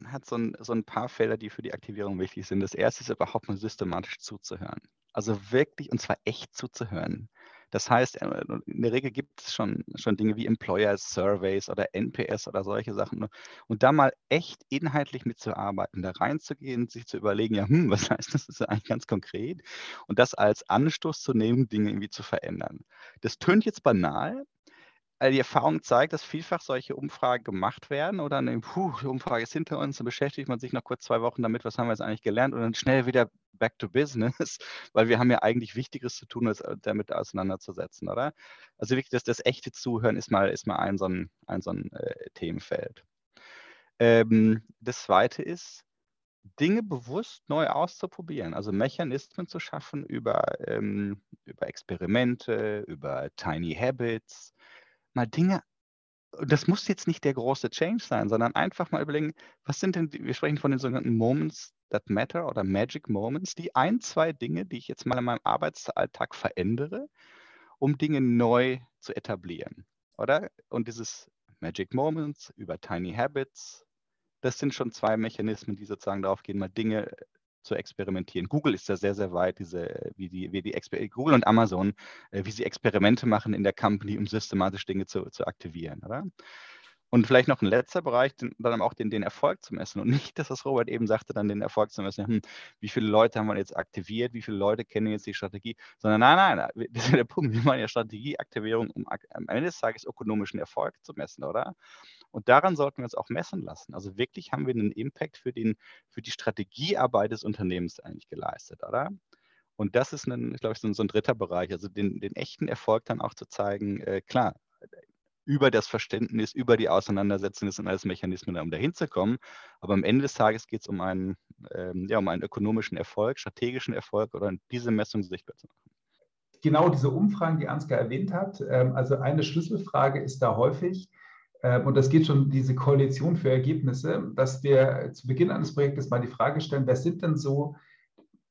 hat so ein, so ein paar Felder, die für die Aktivierung wichtig sind. Das erste ist überhaupt mal systematisch zuzuhören. Also wirklich, und zwar echt zuzuhören. Das heißt, äh, in der Regel gibt es schon, schon Dinge wie Employer Surveys oder NPS oder solche Sachen. Ne? Und da mal echt inhaltlich mitzuarbeiten, da reinzugehen, sich zu überlegen, ja, hm, was heißt das, das ist eigentlich ganz konkret? Und das als Anstoß zu nehmen, Dinge irgendwie zu verändern. Das tönt jetzt banal, also die Erfahrung zeigt, dass vielfach solche Umfragen gemacht werden oder eine puh, die Umfrage ist hinter uns, dann beschäftigt man sich noch kurz zwei Wochen damit, was haben wir jetzt eigentlich gelernt und dann schnell wieder back to business, weil wir haben ja eigentlich Wichtigeres zu tun, als äh, damit auseinanderzusetzen, oder? Also wirklich, das, das echte Zuhören ist mal, ist mal ein so ein, ein, so ein äh, Themenfeld. Ähm, das zweite ist, Dinge bewusst neu auszuprobieren, also Mechanismen zu schaffen über, ähm, über Experimente, über Tiny Habits, mal Dinge das muss jetzt nicht der große Change sein, sondern einfach mal überlegen, was sind denn, wir sprechen von den sogenannten Moments that matter oder Magic Moments, die ein, zwei Dinge, die ich jetzt mal in meinem Arbeitsalltag verändere, um Dinge neu zu etablieren, oder? Und dieses Magic Moments über Tiny Habits, das sind schon zwei Mechanismen, die sozusagen darauf gehen, mal Dinge zu experimentieren. Google ist da sehr, sehr weit, diese, wie die, wie die Google und Amazon, äh, wie sie Experimente machen in der Company, um systematisch Dinge zu, zu aktivieren, oder? Und vielleicht noch ein letzter Bereich, den, dann auch den, den Erfolg zu messen. Und nicht, dass das Robert eben sagte, dann den Erfolg zu messen, hm, wie viele Leute haben wir jetzt aktiviert, wie viele Leute kennen jetzt die Strategie, sondern nein, nein, das ist der Punkt, wir machen ja Strategieaktivierung, um am Ende des Tages ökonomischen Erfolg zu messen, oder? Und daran sollten wir uns auch messen lassen. Also wirklich haben wir einen Impact für, den, für die Strategiearbeit des Unternehmens eigentlich geleistet, oder? Und das ist, ein, glaube ich, so ein, so ein dritter Bereich, also den, den, echten Erfolg dann auch zu zeigen, äh, klar, über das Verständnis, über die Auseinandersetzung, das sind alles Mechanismen, um dahin zu kommen. Aber am Ende des Tages geht es um einen, ähm, ja, um einen ökonomischen Erfolg, strategischen Erfolg oder diese Messung sichtbar zu machen. Genau diese Umfragen, die Ansgar erwähnt hat. Ähm, also eine Schlüsselfrage ist da häufig, und das geht schon diese Koalition für Ergebnisse, dass wir zu Beginn eines Projektes mal die Frage stellen, wer sind denn so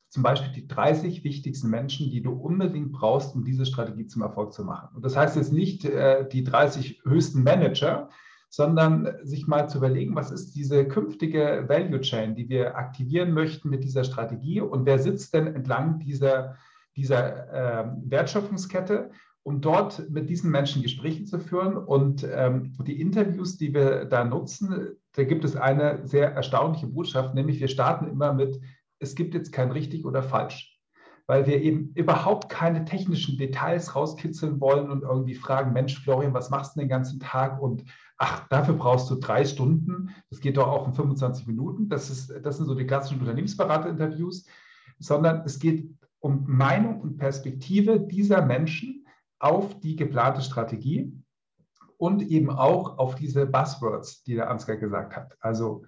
zum Beispiel die 30 wichtigsten Menschen, die du unbedingt brauchst, um diese Strategie zum Erfolg zu machen. Und das heißt jetzt nicht äh, die 30 höchsten Manager, sondern sich mal zu überlegen, was ist diese künftige Value Chain, die wir aktivieren möchten mit dieser Strategie und wer sitzt denn entlang dieser, dieser äh, Wertschöpfungskette, um dort mit diesen Menschen Gespräche zu führen. Und ähm, die Interviews, die wir da nutzen, da gibt es eine sehr erstaunliche Botschaft, nämlich wir starten immer mit es gibt jetzt kein richtig oder falsch, weil wir eben überhaupt keine technischen Details rauskitzeln wollen und irgendwie fragen, Mensch, Florian, was machst du den ganzen Tag? Und ach, dafür brauchst du drei Stunden. Das geht doch auch in 25 Minuten. Das, ist, das sind so die klassischen Unternehmensberater-Interviews, sondern es geht um Meinung und Perspektive dieser Menschen auf die geplante Strategie und eben auch auf diese Buzzwords, die der Ansgar gesagt hat. Also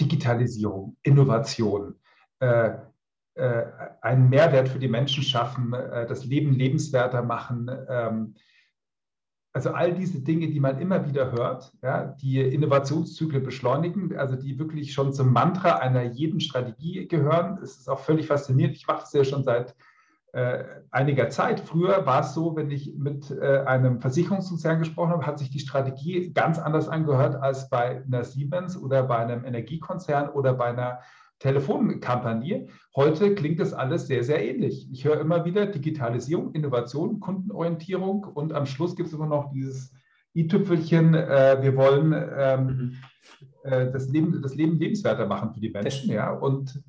Digitalisierung, Innovation, äh, äh, einen Mehrwert für die Menschen schaffen, äh, das Leben lebenswerter machen. Ähm, also all diese Dinge, die man immer wieder hört, ja, die Innovationszyklen beschleunigen, also die wirklich schon zum Mantra einer jeden Strategie gehören. Es ist auch völlig faszinierend. Ich mache das ja schon seit äh, einiger Zeit. Früher war es so, wenn ich mit äh, einem Versicherungskonzern gesprochen habe, hat sich die Strategie ganz anders angehört als bei einer Siemens oder bei einem Energiekonzern oder bei einer Telefonkampagne. Heute klingt das alles sehr, sehr ähnlich. Ich höre immer wieder Digitalisierung, Innovation, Kundenorientierung und am Schluss gibt es immer noch dieses i-Tüpfelchen, äh, wir wollen ähm, mhm. äh, das, Leben, das Leben lebenswerter machen für die Menschen. Das, ja, und,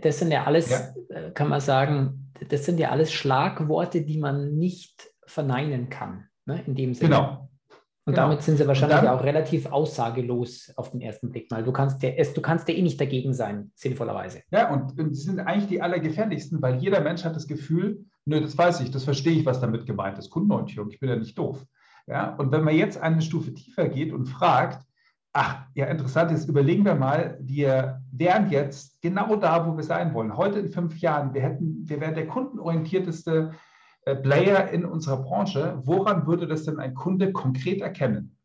das sind ja alles, ja. Äh, kann man sagen, das sind ja alles Schlagworte, die man nicht verneinen kann, ne, in dem Sinne. Genau. Und genau. damit sind sie wahrscheinlich dann, auch relativ aussagelos auf den ersten Blick mal. Du kannst ja, du kannst ja eh nicht dagegen sein, sinnvollerweise. Ja, und, und sie sind eigentlich die allergefährlichsten, weil jeder Mensch hat das Gefühl, nö, das weiß ich, das verstehe ich, was damit gemeint ist. Kundenorientierung, ich bin ja nicht doof. Ja, und wenn man jetzt eine Stufe tiefer geht und fragt, ach, ja, interessant, jetzt überlegen wir mal, wir wären jetzt genau da, wo wir sein wollen. Heute in fünf Jahren, wir hätten, wir wären der kundenorientierteste äh, Player in unserer Branche, woran würde das denn ein Kunde konkret erkennen?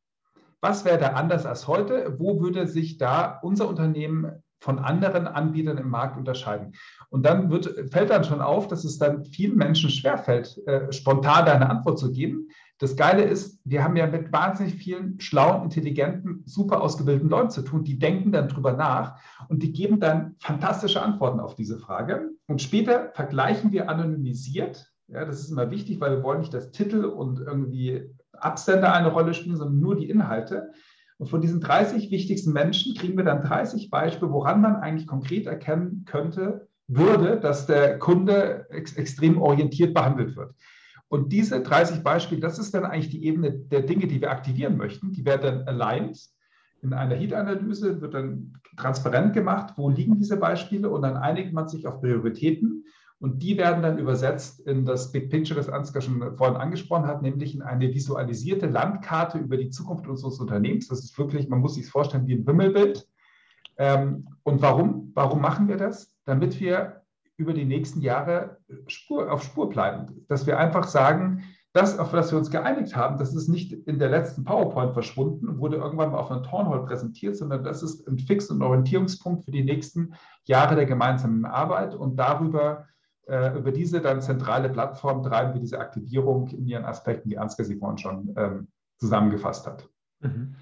Was wäre da anders als heute? Wo würde sich da unser Unternehmen von anderen Anbietern im Markt unterscheiden? Und dann wird, fällt dann schon auf, dass es dann vielen Menschen schwerfällt, äh, spontan eine Antwort zu geben. Das Geile ist, wir haben ja mit wahnsinnig vielen schlauen, intelligenten, super ausgebildeten Leuten zu tun, die denken dann drüber nach und die geben dann fantastische Antworten auf diese Frage. Und später vergleichen wir anonymisiert ja, das ist immer wichtig, weil wir wollen nicht, dass Titel und irgendwie Absender eine Rolle spielen, sondern nur die Inhalte. Und von diesen 30 wichtigsten Menschen kriegen wir dann 30 Beispiele, woran man eigentlich konkret erkennen könnte, würde, dass der Kunde ex extrem orientiert behandelt wird. Und diese 30 Beispiele, das ist dann eigentlich die Ebene der Dinge, die wir aktivieren möchten. Die werden dann aligned. In einer Heat-Analyse wird dann transparent gemacht, wo liegen diese Beispiele und dann einigt man sich auf Prioritäten und die werden dann übersetzt in das Big Picture, das Ansgar schon vorhin angesprochen hat, nämlich in eine visualisierte Landkarte über die Zukunft unseres Unternehmens. Das ist wirklich, man muss sich vorstellen, wie ein Wimmelbild. Ähm, und warum? Warum machen wir das? Damit wir über die nächsten Jahre Spur, auf Spur bleiben. Dass wir einfach sagen, das, auf das wir uns geeinigt haben, das ist nicht in der letzten PowerPoint verschwunden und wurde irgendwann mal auf einer Townhall präsentiert, sondern das ist ein Fix- und Orientierungspunkt für die nächsten Jahre der gemeinsamen Arbeit und darüber äh, über diese dann zentrale Plattform treiben wir diese Aktivierung in ihren Aspekten, die Ansgar sie vorhin schon ähm, zusammengefasst hat. Mhm.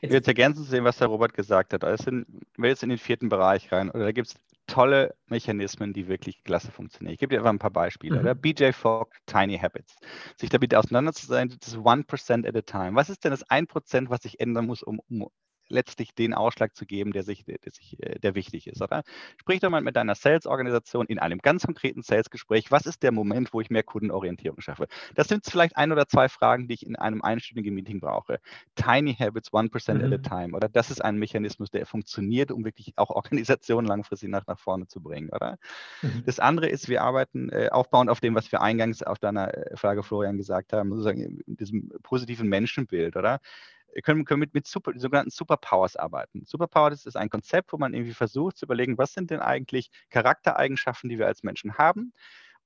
Jetzt, jetzt ergänzen zu dem, was der Robert gesagt hat. Also sind wir jetzt in den vierten Bereich rein, oder da gibt es tolle Mechanismen, die wirklich klasse funktionieren. Ich gebe dir einfach ein paar Beispiele. Mhm. BJ Fogg, Tiny Habits. Sich damit auseinanderzusetzen, das ist 1% at a time. Was ist denn das 1%, was sich ändern muss, um, um letztlich den Ausschlag zu geben, der, sich, der, sich, äh, der wichtig ist, oder? Sprich doch mal mit deiner Sales-Organisation in einem ganz konkreten Sales-Gespräch, was ist der Moment, wo ich mehr Kundenorientierung schaffe? Das sind vielleicht ein oder zwei Fragen, die ich in einem einstündigen Meeting brauche. Tiny Habits, 1% mhm. at a mhm. time, oder? Das ist ein Mechanismus, der funktioniert, um wirklich auch Organisationen langfristig nach, nach vorne zu bringen, oder? Mhm. Das andere ist, wir arbeiten äh, aufbauend auf dem, was wir eingangs auf deiner äh, Frage, Florian, gesagt haben, sozusagen in diesem positiven Menschenbild, oder? Können, können mit, mit super, sogenannten Superpowers arbeiten. Superpowers ist ein Konzept, wo man irgendwie versucht zu überlegen, was sind denn eigentlich Charaktereigenschaften, die wir als Menschen haben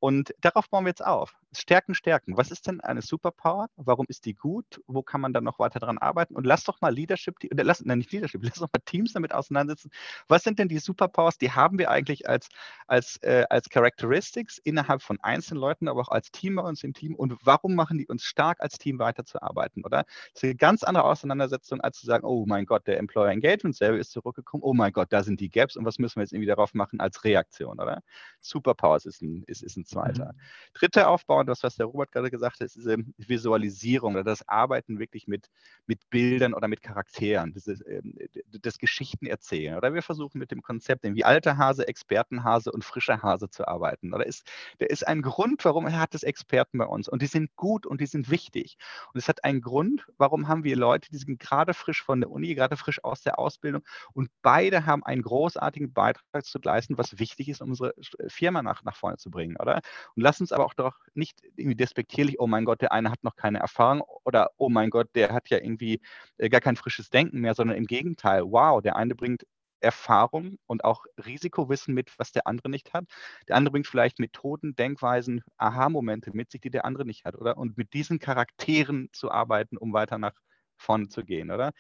und darauf bauen wir jetzt auf. Stärken, stärken. Was ist denn eine Superpower? Warum ist die gut? Wo kann man dann noch weiter daran arbeiten? Und lass doch mal Leadership, oder lass, nein, nicht Leadership, lass doch mal Teams damit auseinandersetzen. Was sind denn die Superpowers? Die haben wir eigentlich als, als, äh, als Characteristics innerhalb von einzelnen Leuten, aber auch als Team bei uns im Team. Und warum machen die uns stark als Team weiterzuarbeiten, oder? Das ist eine ganz andere Auseinandersetzung, als zu sagen, oh mein Gott, der Employer Engagement Survey ist zurückgekommen. Oh mein Gott, da sind die Gaps und was müssen wir jetzt irgendwie darauf machen als Reaktion, oder? Superpowers ist ein, ist, ist ein zweiter. Mhm. Dritter Aufbau, und das, was der Robert gerade gesagt hat, ist diese Visualisierung oder das Arbeiten wirklich mit, mit Bildern oder mit Charakteren, dieses, ähm, das Geschichten erzählen. Oder wir versuchen mit dem Konzept, wie alter Hase, Expertenhase und frischer Hase zu arbeiten. Oder ist, der ist ein Grund, warum er hat es Experten bei uns. Und die sind gut und die sind wichtig. Und es hat einen Grund, warum haben wir Leute, die sind gerade frisch von der Uni, gerade frisch aus der Ausbildung. Und beide haben einen großartigen Beitrag zu leisten, was wichtig ist, um unsere Firma nach, nach vorne zu bringen, oder? Und lass uns aber auch doch nicht irgendwie despektierlich, oh mein Gott, der eine hat noch keine Erfahrung oder oh mein Gott, der hat ja irgendwie äh, gar kein frisches Denken mehr, sondern im Gegenteil, wow, der eine bringt Erfahrung und auch Risikowissen mit, was der andere nicht hat. Der andere bringt vielleicht Methoden, Denkweisen, Aha-Momente mit sich, die der andere nicht hat, oder? Und mit diesen Charakteren zu arbeiten, um weiter nach vorne zu gehen, oder?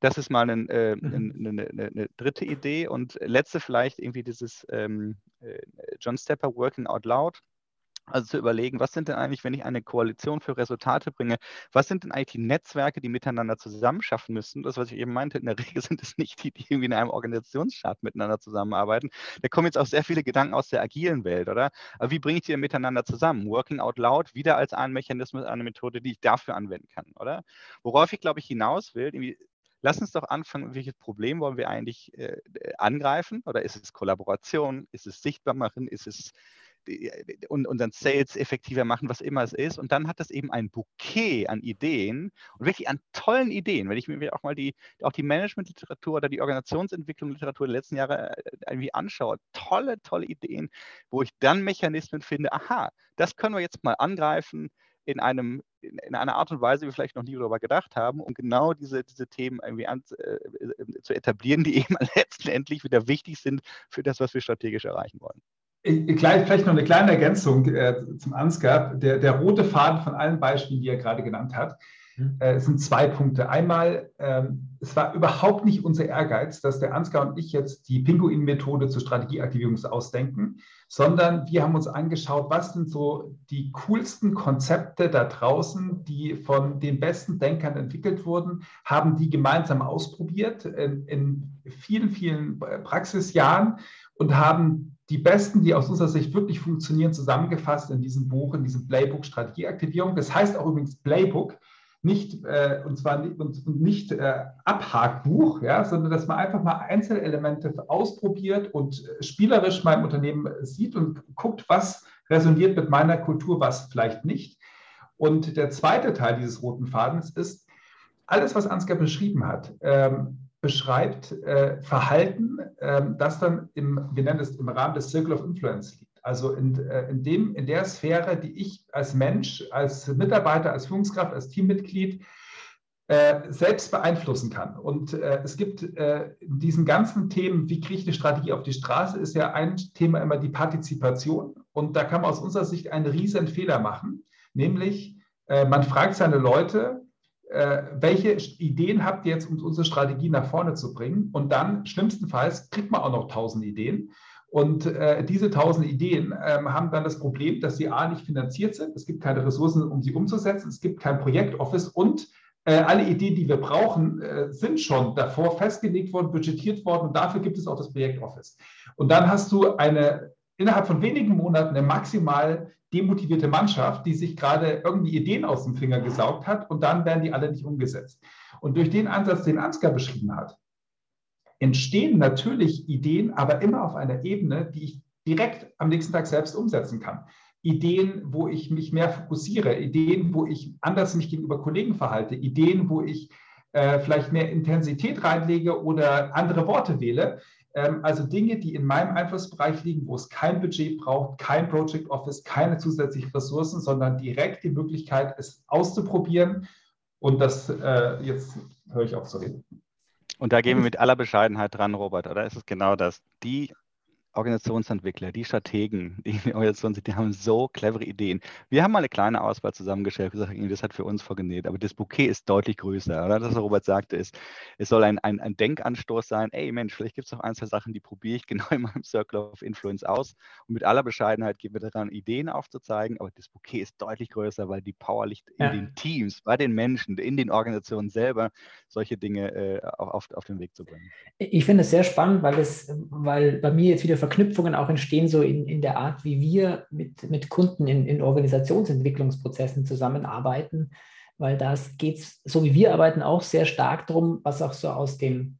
Das ist mal ein, äh, mhm. eine, eine, eine, dritte Idee. Und letzte vielleicht irgendwie dieses ähm, äh, John Stepper Working Out Loud. Also zu überlegen, was sind denn eigentlich, wenn ich eine Koalition für Resultate bringe, was sind denn eigentlich die Netzwerke, die miteinander zusammenschaffen müssen? Das, was ich eben meinte, in der Regel sind es nicht die, die irgendwie in einem Organisationschart miteinander zusammenarbeiten. Da kommen jetzt auch sehr viele Gedanken aus der agilen Welt, oder? Aber wie bringe ich die denn miteinander zusammen? Working out loud wieder als ein Mechanismus, eine Methode, die ich dafür anwenden kann, oder? Worauf ich, glaube ich, hinaus will, irgendwie lass uns doch anfangen, welches Problem wollen wir eigentlich äh, angreifen? Oder ist es Kollaboration? Ist es sichtbar machen? Ist es und unseren Sales effektiver machen, was immer es ist. Und dann hat das eben ein Bouquet an Ideen und wirklich an tollen Ideen. Wenn ich mir auch mal die, auch die Management-Literatur oder die Organisationsentwicklung-Literatur der letzten Jahre äh, irgendwie anschaue, tolle, tolle Ideen, wo ich dann Mechanismen finde, aha, das können wir jetzt mal angreifen in einem in einer Art und Weise, wie wir vielleicht noch nie darüber gedacht haben, um genau diese, diese Themen irgendwie an, äh, äh zu etablieren, die eben letztendlich wieder wichtig sind für das, was wir strategisch erreichen wollen. Gleich, vielleicht noch eine kleine Ergänzung äh, zum Ansgar. Der, der, rote Faden von allen Beispielen, die er gerade genannt hat, äh, sind zwei Punkte. Einmal, ähm, es war überhaupt nicht unser Ehrgeiz, dass der Ansgar und ich jetzt die Pinguin-Methode zur Strategieaktivierung ausdenken, sondern wir haben uns angeschaut, was sind so die coolsten Konzepte da draußen, die von den besten Denkern entwickelt wurden, haben die gemeinsam ausprobiert in, in vielen, vielen Praxisjahren und haben die besten, die aus unserer Sicht wirklich funktionieren, zusammengefasst in diesem Buch, in diesem Playbook Strategieaktivierung. Das heißt auch übrigens Playbook, nicht, äh, und zwar nicht, und, und nicht äh, Abhakbuch, ja, sondern dass man einfach mal Einzelelemente ausprobiert und spielerisch mein Unternehmen sieht und guckt, was resoniert mit meiner Kultur, was vielleicht nicht. Und der zweite Teil dieses roten Fadens ist, alles, was Ansgar beschrieben hat, ähm, beschreibt äh, Verhalten, äh, das dann im, wir nennen es im Rahmen des Circle of Influence liegt. Also in, äh, in, dem, in der Sphäre, die ich als Mensch, als Mitarbeiter, als Führungskraft, als Teammitglied äh, selbst beeinflussen kann. Und äh, es gibt äh, in diesen ganzen Themen, wie kriege ich eine Strategie auf die Straße, ist ja ein Thema immer die Partizipation. Und da kann man aus unserer Sicht einen riesen Fehler machen, nämlich man fragt seine Leute, äh, welche Ideen habt ihr jetzt, um unsere Strategie nach vorne zu bringen? Und dann, schlimmstenfalls, kriegt man auch noch tausend Ideen. Und äh, diese tausend Ideen ähm, haben dann das Problem, dass sie A nicht finanziert sind. Es gibt keine Ressourcen, um sie umzusetzen. Es gibt kein Projektoffice und äh, alle Ideen, die wir brauchen, äh, sind schon davor festgelegt worden, budgetiert worden und dafür gibt es auch das Projektoffice. Und dann hast du eine innerhalb von wenigen Monaten eine maximal demotivierte Mannschaft, die sich gerade irgendwie Ideen aus dem Finger gesaugt hat und dann werden die alle nicht umgesetzt. Und durch den Ansatz, den Ansgar beschrieben hat, entstehen natürlich Ideen, aber immer auf einer Ebene, die ich direkt am nächsten Tag selbst umsetzen kann. Ideen, wo ich mich mehr fokussiere, Ideen, wo ich anders mich gegenüber Kollegen verhalte, Ideen, wo ich äh, vielleicht mehr Intensität reinlege oder andere Worte wähle. Ähm, also Dinge, die in meinem Einflussbereich liegen, wo es kein Budget braucht, kein Project Office, keine zusätzlichen Ressourcen, sondern direkt die Möglichkeit, es auszuprobieren. Und das, äh, jetzt höre ich auf zu reden. Und da gehen wir mit aller Bescheidenheit dran, Robert, oder ist es genau das? Die Organisationsentwickler, die Strategen, die in der Organisation sind, die haben so clevere Ideen. Wir haben mal eine kleine Auswahl zusammengestellt, gesagt, das hat für uns vorgenäht, aber das Bouquet ist deutlich größer. Oder? Das, was Robert sagte, ist, es soll ein, ein, ein Denkanstoß sein, ey Mensch, vielleicht gibt es noch ein, zwei Sachen, die probiere ich genau in meinem Circle of Influence aus. Und mit aller Bescheidenheit gehen wir daran, Ideen aufzuzeigen, aber das Bouquet ist deutlich größer, weil die Power liegt in ja. den Teams, bei den Menschen, in den Organisationen selber, solche Dinge äh, auf, auf den Weg zu bringen. Ich finde es sehr spannend, weil, es, weil bei mir jetzt wieder Verknüpfungen auch entstehen, so in, in der Art, wie wir mit, mit Kunden in, in Organisationsentwicklungsprozessen zusammenarbeiten, weil das geht, so wie wir arbeiten, auch sehr stark darum, was auch so aus dem,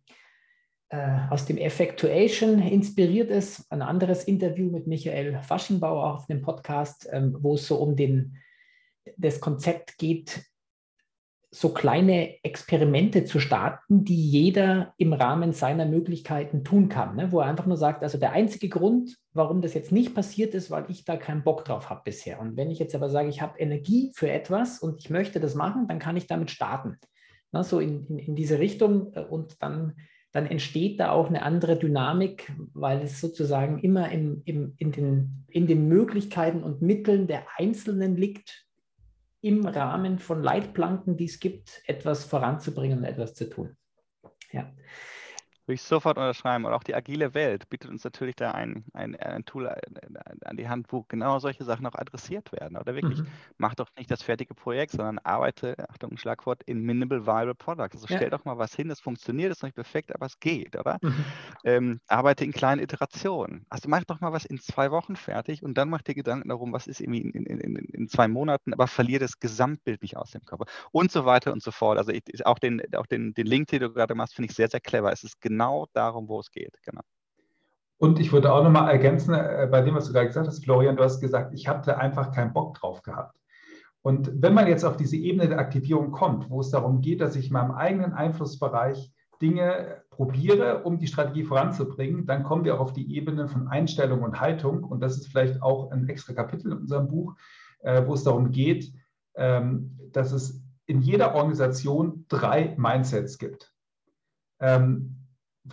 äh, aus dem Effectuation inspiriert ist. Ein anderes Interview mit Michael Faschingbauer auf dem Podcast, ähm, wo es so um den, das Konzept geht, so kleine Experimente zu starten, die jeder im Rahmen seiner Möglichkeiten tun kann, ne? wo er einfach nur sagt, also der einzige Grund, warum das jetzt nicht passiert ist, weil ich da keinen Bock drauf habe bisher. Und wenn ich jetzt aber sage, ich habe Energie für etwas und ich möchte das machen, dann kann ich damit starten. Ne? So in, in, in diese Richtung äh, und dann, dann entsteht da auch eine andere Dynamik, weil es sozusagen immer im, im, in, den, in den Möglichkeiten und Mitteln der Einzelnen liegt, im Rahmen von Leitplanken, die es gibt, etwas voranzubringen und etwas zu tun. Ja. Würde ich sofort unterschreiben. Und auch die agile Welt bietet uns natürlich da ein, ein, ein Tool äh, an die Hand, wo genau solche Sachen auch adressiert werden. Oder wirklich, mhm. mach doch nicht das fertige Projekt, sondern arbeite, Achtung, Schlagwort, in Minimal Viable Products. Also ja. stell doch mal was hin, das funktioniert, ist nicht perfekt, aber es geht, oder? Mhm. Ähm, arbeite in kleinen Iterationen. Also mach doch mal was in zwei Wochen fertig und dann mach dir Gedanken darum, was ist irgendwie in, in, in, in zwei Monaten, aber verliere das Gesamtbild nicht aus dem Kopf. Und so weiter und so fort. Also ich, auch, den, auch den, den Link, den du gerade machst, finde ich sehr, sehr clever. Es ist genau darum, wo es geht. Genau. Und ich würde auch nochmal ergänzen, äh, bei dem, was du gerade gesagt hast, Florian, du hast gesagt, ich hatte einfach keinen Bock drauf gehabt. Und wenn man jetzt auf diese Ebene der Aktivierung kommt, wo es darum geht, dass ich in meinem eigenen Einflussbereich Dinge probiere, um die Strategie voranzubringen, dann kommen wir auch auf die Ebene von Einstellung und Haltung. Und das ist vielleicht auch ein extra Kapitel in unserem Buch, äh, wo es darum geht, ähm, dass es in jeder Organisation drei Mindsets gibt. Ähm,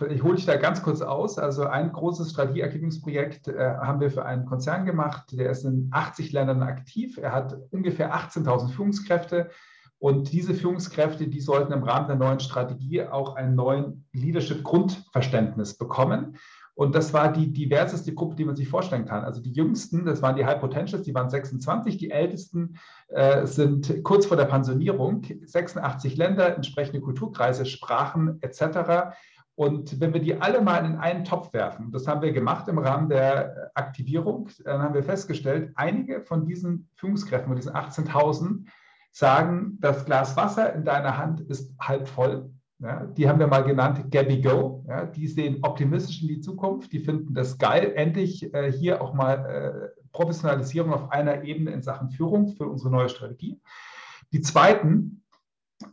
ich hole dich da ganz kurz aus. Also ein großes Strategieaktivierungsprojekt äh, haben wir für einen Konzern gemacht, der ist in 80 Ländern aktiv. Er hat ungefähr 18.000 Führungskräfte. Und diese Führungskräfte, die sollten im Rahmen der neuen Strategie auch einen neuen Leadership-Grundverständnis bekommen. Und das war die diverseste Gruppe, die man sich vorstellen kann. Also die jüngsten, das waren die High Potentials, die waren 26. Die ältesten äh, sind kurz vor der Pensionierung, 86 Länder, entsprechende Kulturkreise, Sprachen etc. Und wenn wir die alle mal in einen Topf werfen, das haben wir gemacht im Rahmen der Aktivierung, dann haben wir festgestellt, einige von diesen Führungskräften, von diesen 18.000, sagen, das Glas Wasser in deiner Hand ist halb voll ja, die haben wir mal genannt Gabby Go. Ja, die sehen optimistisch in die Zukunft. Die finden das geil, endlich äh, hier auch mal äh, Professionalisierung auf einer Ebene in Sachen Führung für unsere neue Strategie. Die zweiten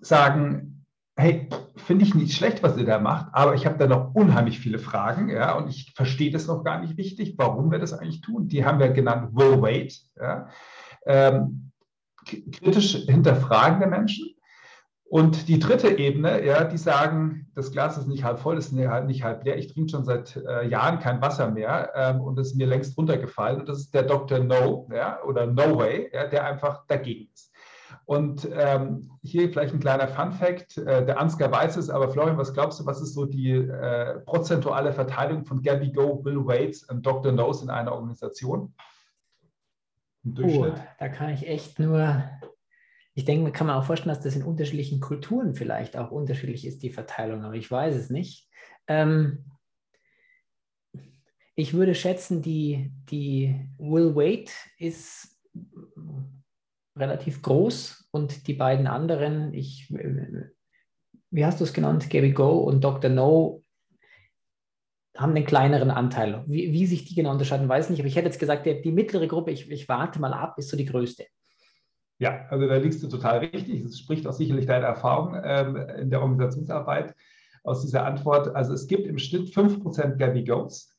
sagen, hey, finde ich nicht schlecht, was ihr da macht, aber ich habe da noch unheimlich viele Fragen, ja, und ich verstehe das noch gar nicht richtig, warum wir das eigentlich tun. Die haben wir genannt Will Wait, ja. Ähm, kritisch hinterfragende Menschen. Und die dritte Ebene, ja, die sagen, das Glas ist nicht halb voll, ist nicht halb leer. Ich trinke schon seit äh, Jahren kein Wasser mehr ähm, und es ist mir längst runtergefallen. Und das ist der Dr. No ja, oder No Way, ja, der einfach dagegen ist. Und ähm, hier vielleicht ein kleiner Fun-Fact: äh, Der Ansgar weiß es, aber Florian, was glaubst du, was ist so die äh, prozentuale Verteilung von Gabby Go, Bill Waits und Dr. No's in einer Organisation? Oh, da kann ich echt nur ich denke, kann man auch vorstellen, dass das in unterschiedlichen Kulturen vielleicht auch unterschiedlich ist, die Verteilung, aber ich weiß es nicht. Ähm, ich würde schätzen, die, die Will Wait ist relativ groß und die beiden anderen, ich, wie hast du es genannt, Gabby Go und Dr. No, haben einen kleineren Anteil. Wie, wie sich die genau unterscheiden, weiß ich nicht, aber ich hätte jetzt gesagt, die, mittlere Gruppe, ich, ich warte mal ab, ist so die größte. Ja, also da liegst du total richtig. Es spricht auch sicherlich deine Erfahrung ähm, in der Organisationsarbeit aus dieser Antwort. Also es gibt im Schnitt 5% Gabby Goats,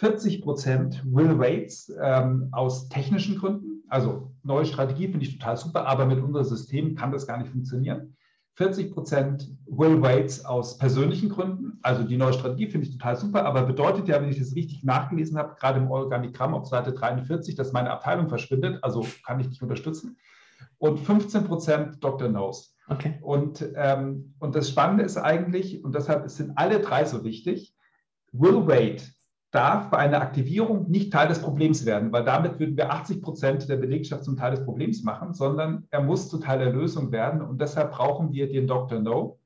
40% Will Waits ähm, aus technischen Gründen. Also neue Strategie finde ich total super, aber mit unserem System kann das gar nicht funktionieren. 40% Will Waits aus persönlichen Gründen. Also die neue Strategie finde ich total super, aber bedeutet ja, wenn ich das richtig nachgelesen habe, gerade im Organigramm auf Seite 43, dass meine Abteilung verschwindet. Also kann ich nicht unterstützen und 15 Prozent Dr. Knows. Okay. Und, ähm, und das Spannende ist eigentlich, und deshalb sind alle drei so wichtig, Will Wait darf bei einer Aktivierung nicht Teil des Problems werden, weil damit würden wir 80 Prozent der Belegschaft zum Teil des Problems machen, sondern er muss zu Teil der Lösung werden. Und deshalb brauchen wir den Dr. No,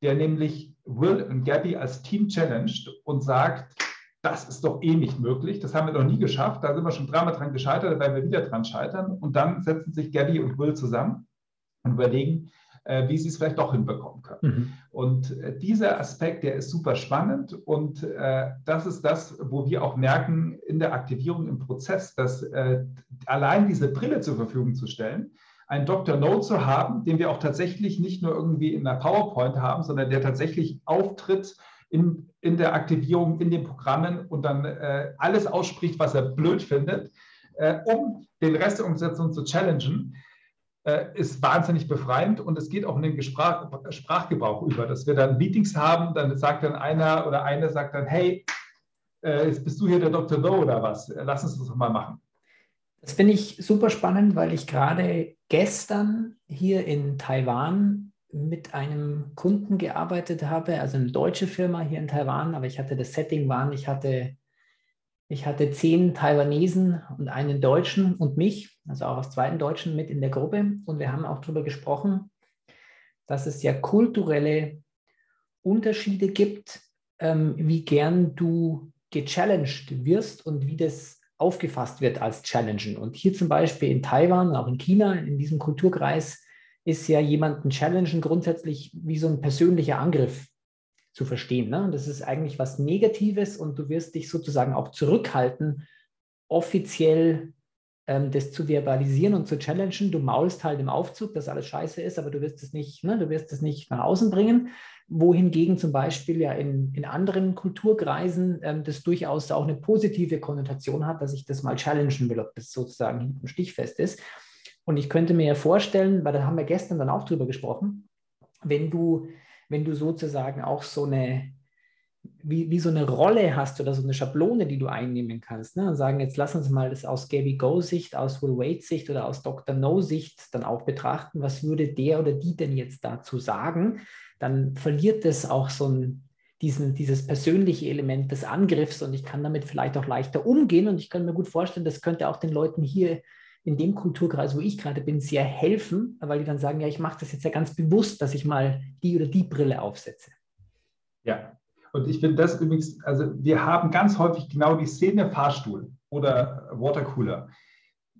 der nämlich Will und Gabby als Team challenged und sagt, das ist doch eh nicht möglich. Das haben wir noch nie geschafft. Da sind wir schon dreimal dran gescheitert, da werden wir wieder dran scheitern. Und dann setzen sich Gabby und Will zusammen und überlegen, äh, wie sie es vielleicht doch hinbekommen können. Mhm. Und äh, dieser Aspekt, der ist super spannend. Und äh, das ist das, wo wir auch merken in der Aktivierung im Prozess, dass äh, allein diese Brille zur Verfügung zu stellen, einen Dr. No zu haben, den wir auch tatsächlich nicht nur irgendwie in einer PowerPoint haben, sondern der tatsächlich auftritt in, in der Aktivierung, in den Programmen und dann äh, alles ausspricht, was er blöd findet, äh, um den Rest der Umsetzung zu challengen, ist wahnsinnig befreiend und es geht auch in den Gesprach, Sprachgebrauch über, dass wir dann Meetings haben, dann sagt dann einer oder eine sagt dann, hey, äh, jetzt bist du hier der Dr. No oder was? Lass uns das doch mal machen. Das finde ich super spannend, weil ich gerade gestern hier in Taiwan mit einem Kunden gearbeitet habe, also eine deutsche Firma hier in Taiwan, aber ich hatte das Setting waren, ich hatte, ich hatte zehn Taiwanesen und einen Deutschen und mich, also auch aus zweiten Deutschen mit in der Gruppe. Und wir haben auch darüber gesprochen, dass es ja kulturelle Unterschiede gibt, ähm, wie gern du gechallenged wirst und wie das aufgefasst wird als Challengen. Und hier zum Beispiel in Taiwan, auch in China, in diesem Kulturkreis, ist ja jemanden challengen grundsätzlich wie so ein persönlicher Angriff zu verstehen. Ne? Das ist eigentlich was Negatives und du wirst dich sozusagen auch zurückhalten, offiziell ähm, das zu verbalisieren und zu challengen. Du maulst halt im Aufzug, dass alles scheiße ist, aber du wirst es nicht, ne? du wirst es nicht nach außen bringen. Wohingegen zum Beispiel ja in, in anderen Kulturkreisen ähm, das durchaus auch eine positive Konnotation hat, dass ich das mal challengen will, ob das sozusagen hinten stichfest ist. Und ich könnte mir ja vorstellen, weil da haben wir gestern dann auch drüber gesprochen, wenn du, wenn du sozusagen auch so eine, wie, wie so eine Rolle hast oder so eine Schablone, die du einnehmen kannst, ne? und sagen, jetzt lass uns mal das aus Gabby Go-Sicht, aus Will Wade-Sicht oder aus Dr. No-Sicht dann auch betrachten, was würde der oder die denn jetzt dazu sagen, dann verliert es auch so ein, diesen, dieses persönliche Element des Angriffs und ich kann damit vielleicht auch leichter umgehen und ich kann mir gut vorstellen, das könnte auch den Leuten hier in dem Kulturkreis, wo ich gerade bin, sehr helfen, weil die dann sagen, ja, ich mache das jetzt ja ganz bewusst, dass ich mal die oder die Brille aufsetze. Ja, und ich finde das übrigens, also wir haben ganz häufig genau die Szene Fahrstuhl oder Watercooler.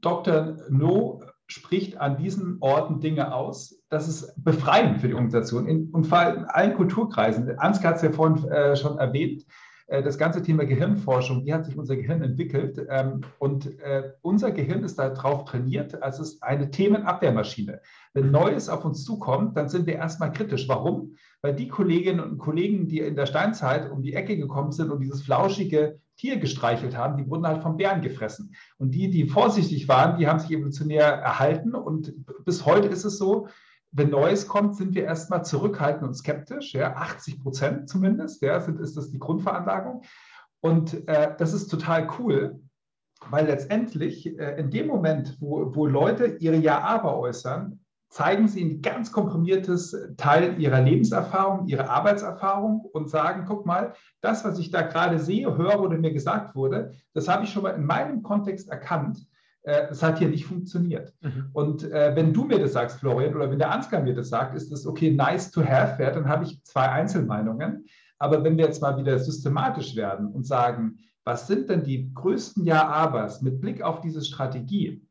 Dr. No spricht an diesen Orten Dinge aus. Das ist befreiend für die Organisation in, und vor allem in allen Kulturkreisen. Ansgar hat es ja vorhin äh, schon erwähnt. Äh, das ganze Thema Gehirnforschung, wie hat sich unser Gehirn entwickelt? Ähm, und äh, unser Gehirn ist darauf trainiert, als es ist eine Themenabwehrmaschine. Wenn Neues auf uns zukommt, dann sind wir erstmal kritisch. Warum? Weil die Kolleginnen und Kollegen, die in der Steinzeit um die Ecke gekommen sind und dieses flauschige Tier gestreichelt haben, die wurden halt vom Bären gefressen. Und die, die vorsichtig waren, die haben sich evolutionär erhalten. Und bis heute ist es so, wenn Neues kommt, sind wir erstmal zurückhaltend und skeptisch, ja, 80 Prozent zumindest, ja, sind, ist das die Grundveranlagung. Und äh, das ist total cool, weil letztendlich äh, in dem Moment, wo, wo Leute ihre Ja-Aber äußern, zeigen sie ein ganz komprimiertes Teil ihrer Lebenserfahrung, ihrer Arbeitserfahrung und sagen, guck mal, das, was ich da gerade sehe, höre oder mir gesagt wurde, das habe ich schon mal in meinem Kontext erkannt es hat hier nicht funktioniert. Mhm. Und äh, wenn du mir das sagst, Florian, oder wenn der Ansgar mir das sagt, ist das okay, nice to have, ja, dann habe ich zwei Einzelmeinungen. Aber wenn wir jetzt mal wieder systematisch werden und sagen, was sind denn die größten Ja-Abers mit Blick auf diese Strategie?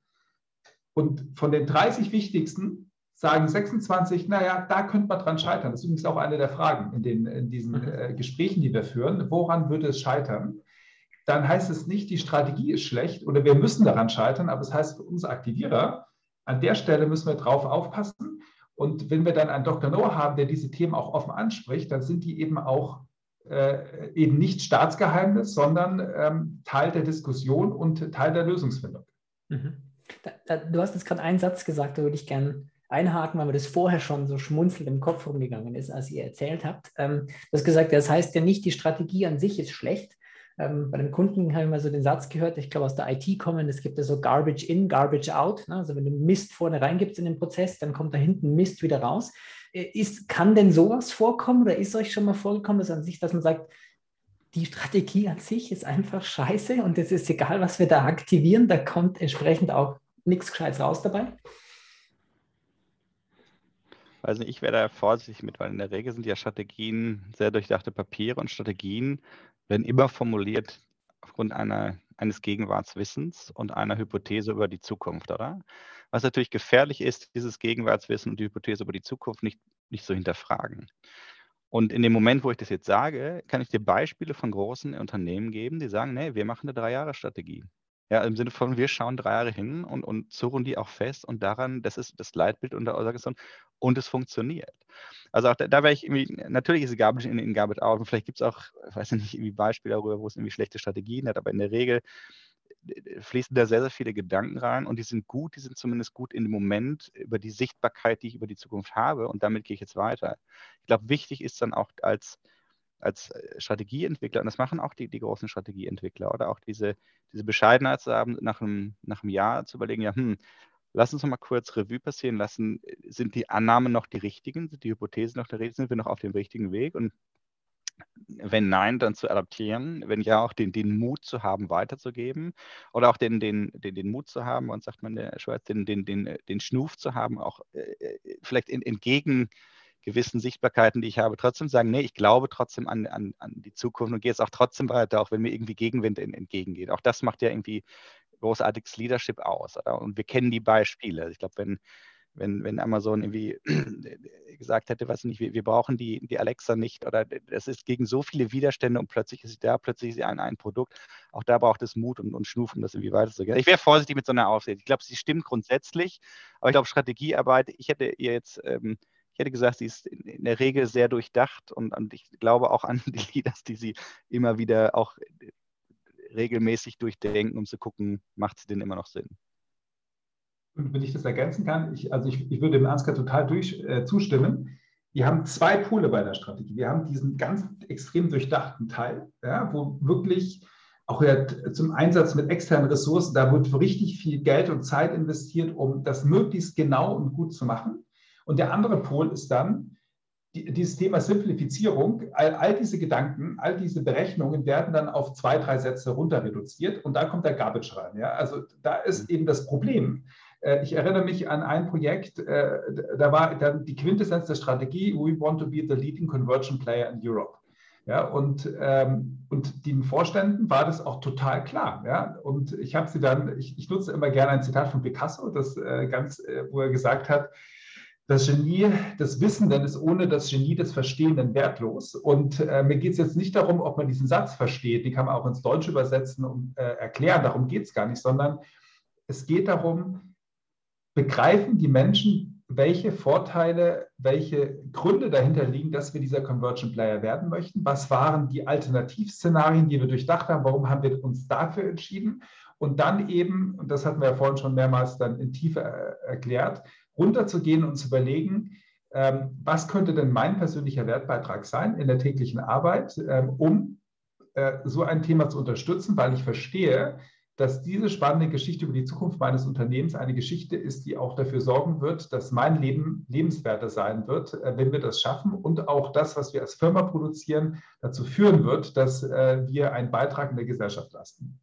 Und von den 30 wichtigsten sagen 26, naja, da könnte man dran scheitern. Das ist übrigens auch eine der Fragen in, den, in diesen mhm. äh, Gesprächen, die wir führen. Woran würde es scheitern? Dann heißt es nicht, die Strategie ist schlecht oder wir müssen daran scheitern, aber es heißt für uns Aktivierer, an der Stelle müssen wir drauf aufpassen. Und wenn wir dann einen Dr. Noah haben, der diese Themen auch offen anspricht, dann sind die eben auch äh, eben nicht Staatsgeheimnis, sondern ähm, Teil der Diskussion und Teil der Lösungsfindung. Mhm. Da, da, du hast jetzt gerade einen Satz gesagt, da würde ich gerne einhaken, weil mir das vorher schon so schmunzelnd im Kopf rumgegangen ist, als ihr erzählt habt. Ähm, du hast gesagt, das heißt ja nicht, die Strategie an sich ist schlecht, ähm, bei den Kunden habe ich mal so den Satz gehört, ich glaube aus der IT kommen, es gibt ja so Garbage in, Garbage out. Ne? Also wenn du Mist vorne reingibst in den Prozess, dann kommt da hinten Mist wieder raus. Äh, ist, kann denn sowas vorkommen oder ist euch schon mal vorgekommen, dass an sich, dass man sagt, die Strategie an sich ist einfach scheiße und es ist egal, was wir da aktivieren, da kommt entsprechend auch nichts Gescheites raus dabei? Also ich wäre da vorsichtig mit, weil in der Regel sind ja Strategien sehr durchdachte Papiere und Strategien werden immer formuliert aufgrund einer, eines Gegenwartswissens und einer Hypothese über die Zukunft, oder? Was natürlich gefährlich ist, dieses Gegenwartswissen und die Hypothese über die Zukunft nicht, nicht zu hinterfragen. Und in dem Moment, wo ich das jetzt sage, kann ich dir Beispiele von großen Unternehmen geben, die sagen, nee, wir machen eine Drei-Jahre-Strategie. Ja, im Sinne von, wir schauen drei Jahre hin und, und zurren die auch fest und daran, das ist das Leitbild unter Organisation und es funktioniert. Also auch da, da wäre ich irgendwie, natürlich ist es Garbage in, in Garbage out und vielleicht gibt es auch, ich weiß nicht, irgendwie Beispiele darüber, wo es irgendwie schlechte Strategien hat, aber in der Regel äh, fließen da sehr, sehr viele Gedanken rein und die sind gut, die sind zumindest gut in dem Moment über die Sichtbarkeit, die ich über die Zukunft habe und damit gehe ich jetzt weiter. Ich glaube, wichtig ist dann auch als als äh, Strategieentwickler, und das machen auch die, die großen Strategieentwickler, oder auch diese, diese Bescheidenheit zu haben, nach einem, nach einem Jahr zu überlegen, ja, hm, lass uns noch mal kurz Revue passieren lassen. Sind die Annahmen noch die richtigen? Sind die Hypothesen noch die richtigen? Sind wir noch auf dem richtigen Weg? Und wenn nein, dann zu adaptieren, wenn ja, auch den, den Mut zu haben, weiterzugeben oder auch den, den, den, den Mut zu haben, und sagt man in der Schweiz, den, den, den, den Schnuf zu haben, auch äh, vielleicht in, entgegen gewissen Sichtbarkeiten, die ich habe, trotzdem sagen, nee, ich glaube trotzdem an, an, an die Zukunft und gehe jetzt auch trotzdem weiter, auch wenn mir irgendwie Gegenwind entgegengeht. Auch das macht ja irgendwie großartiges Leadership aus. Oder? Und wir kennen die Beispiele. Ich glaube, wenn wenn, wenn Amazon irgendwie gesagt hätte, weiß nicht, wir, wir brauchen die, die Alexa nicht oder es ist gegen so viele Widerstände und plötzlich ist sie da, plötzlich ist sie ein, ein Produkt. Auch da braucht es Mut und, und Schnuf, um das irgendwie weiterzugehen. Ich wäre vorsichtig mit so einer Aufsicht. Ich glaube, sie stimmt grundsätzlich, aber ich glaube, Strategiearbeit, ich hätte ihr jetzt, ähm, ich hätte gesagt, sie ist in, in der Regel sehr durchdacht und, und ich glaube auch an die Leaders, die sie immer wieder auch regelmäßig durchdenken, um zu gucken, macht sie denn immer noch Sinn wenn ich das ergänzen kann, ich, also ich, ich würde dem Ansgar total durch, äh, zustimmen. Wir haben zwei Pole bei der Strategie. Wir haben diesen ganz extrem durchdachten Teil, ja, wo wirklich auch ja, zum Einsatz mit externen Ressourcen, da wird richtig viel Geld und Zeit investiert, um das möglichst genau und gut zu machen. Und der andere Pol ist dann, dieses Thema Simplifizierung, all, all, diese Gedanken, all diese Berechnungen werden dann auf zwei, drei Sätze runter reduziert und da kommt der Garbage rein. Ja? Also da ist eben das Problem, äh, ich erinnere mich an ein Projekt, äh, da war dann die Quintessenz der Strategie, we want to be the leading conversion player in Europe. Ja, und, ähm, und den Vorständen war das auch total klar. Ja? Und ich habe sie dann, ich, ich, nutze immer gerne ein Zitat von Picasso, das äh, ganz, äh, wo er gesagt hat, das Genie des Wissenden ist ohne das Genie des Verstehenden wertlos. Und äh, mir geht es jetzt nicht darum, ob man diesen Satz versteht, den kann man auch ins Deutsche übersetzen und äh, erklären, darum geht es gar nicht, sondern es geht darum, begreifen die Menschen, welche Vorteile, welche Gründe dahinter liegen, dass wir dieser Convergent Player werden möchten? Was waren die Alternativszenarien, die wir durchdacht haben? Warum haben wir uns dafür entschieden? Und dann eben, und das hatten wir ja vorhin schon mehrmals dann in Tiefe äh, erklärt, runterzugehen und zu überlegen, ähm, was könnte denn mein persönlicher Wertbeitrag sein in der täglichen Arbeit, ähm, um äh, so ein Thema zu unterstützen, weil ich verstehe, dass diese spannende Geschichte über die Zukunft meines Unternehmens eine Geschichte ist, die auch dafür sorgen wird, dass mein Leben lebenswerter sein wird, äh, wenn wir das schaffen und auch das, was wir als Firma produzieren, dazu führen wird, dass äh, wir einen Beitrag in der Gesellschaft leisten.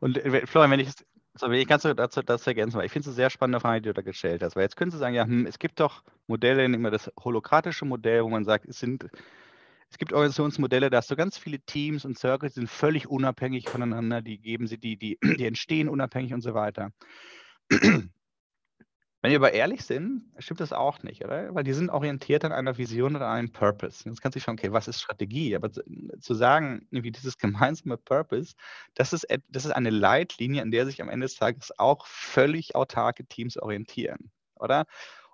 Und Florian, wenn ich es so, ich kann dazu das ergänzen, weil ich finde es eine sehr spannende Frage, die du da gestellt hast. Weil jetzt können Sie sagen, ja, hm, es gibt doch Modelle, immer das holokratische Modell, wo man sagt, es sind es gibt Organisationsmodelle, da hast du ganz viele Teams und Circles, die sind völlig unabhängig voneinander, die geben sie, die, die, die entstehen unabhängig und so weiter. Wenn wir aber ehrlich sind, stimmt das auch nicht, oder? Weil die sind orientiert an einer Vision oder an einem Purpose. Jetzt kannst du dich fragen, okay, was ist Strategie? Aber zu, sagen, wie dieses gemeinsame Purpose, das ist, das ist eine Leitlinie, an der sich am Ende des Tages auch völlig autarke Teams orientieren, oder?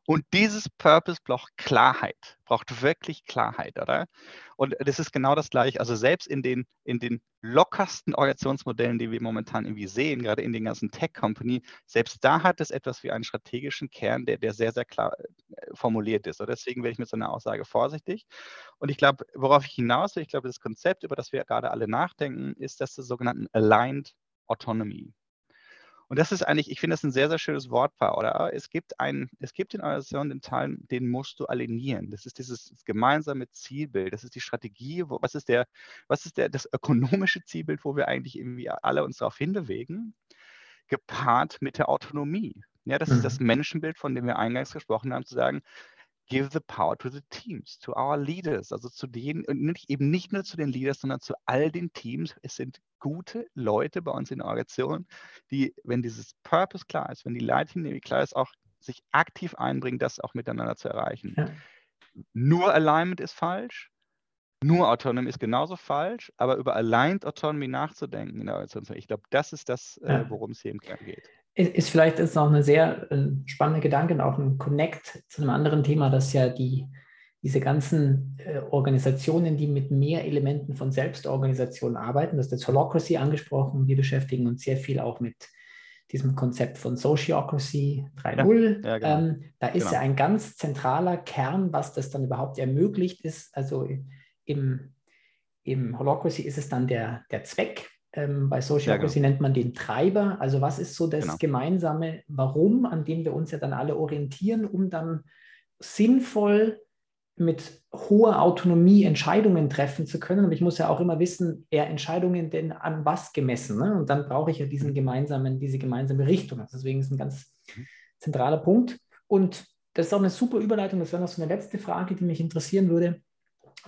Und dieses Purpose braucht Klarheit, braucht wirklich Klarheit, oder? Und das ist genau das Gleiche. Also selbst in den, in den lockersten Organisationsmodellen, die wir momentan irgendwie sehen, gerade in den ganzen Tech-Company, selbst da hat es etwas wie einen strategischen Kern, der, der sehr, sehr klar äh, formuliert ist. Und deswegen werde ich mit so einer Aussage vorsichtig. Und ich glaube, worauf ich hinaus will, ich glaube, das Konzept, über das wir gerade alle nachdenken, ist das des sogenannten Aligned Autonomy. Und das ist eigentlich, ich finde das ein sehr, sehr schönes Wortpaar, oder? Es gibt ein, es gibt in Organisation den Teil, den musst du alignieren. Das ist dieses gemeinsame Zielbild. Das ist die Strategie. Wo, was ist der, was ist der, das ökonomische Zielbild, wo wir eigentlich irgendwie alle uns darauf hinbewegen, gepaart mit der Autonomie. Ja, das mhm. ist das mhm. Menschenbild, von dem wir eingangs gesprochen haben, zu sagen, give the power to the teams, to our leaders, also zu denen, und nicht, eben nicht nur zu den Leaders, sondern zu all den Teams. Es sind gute Leute bei uns in der Organisation, die, wenn dieses Purpose klar ist, wenn die Leitlinie klar ist, auch sich aktiv einbringen, das auch miteinander zu erreichen. Ja. Nur Alignment ist falsch, nur Autonomy ist genauso falsch, aber über Aligned Autonomy nachzudenken in der Organisation, ich glaube, das ist das, äh, ja. worum es hier im Kern geht ist vielleicht ist noch eine sehr äh, spannende Gedanke und auch ein Connect zu einem anderen Thema, dass ja die, diese ganzen äh, Organisationen, die mit mehr Elementen von Selbstorganisation arbeiten, das ist jetzt Holocracy angesprochen, wir beschäftigen uns sehr viel auch mit diesem Konzept von Sociocracy 3.0. Ja, ja, genau. ähm, da ist genau. ja ein ganz zentraler Kern, was das dann überhaupt ermöglicht ist. Also im, im Holocracy ist es dann der, der Zweck, Ähm, bei Sociocracy ja, genau. nennt man den Treiber. Also was ist so das genau. gemeinsame Warum, an dem wir uns ja dann alle orientieren, um dann sinnvoll mit hoher Autonomie Entscheidungen treffen zu können. Und ich muss ja auch immer wissen, eher Entscheidungen denn an was gemessen. Ne? Und dann brauche ich ja diesen gemeinsamen, diese gemeinsame Richtung. Also deswegen ist ein ganz mhm. zentraler Punkt. Und das ist auch eine super Überleitung. Das wäre noch so eine letzte Frage, die mich interessieren würde.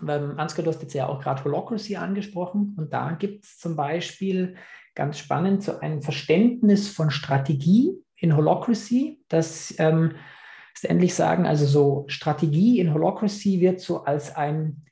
Weil, Ansgar, du hast jetzt ja auch gerade Holocracy angesprochen. Und da gibt es zum Beispiel ganz spannend so ein Verständnis von Strategie in Holocracy, das ähm, letztendlich sagen, also so Strategie in Holocracy wird so als ein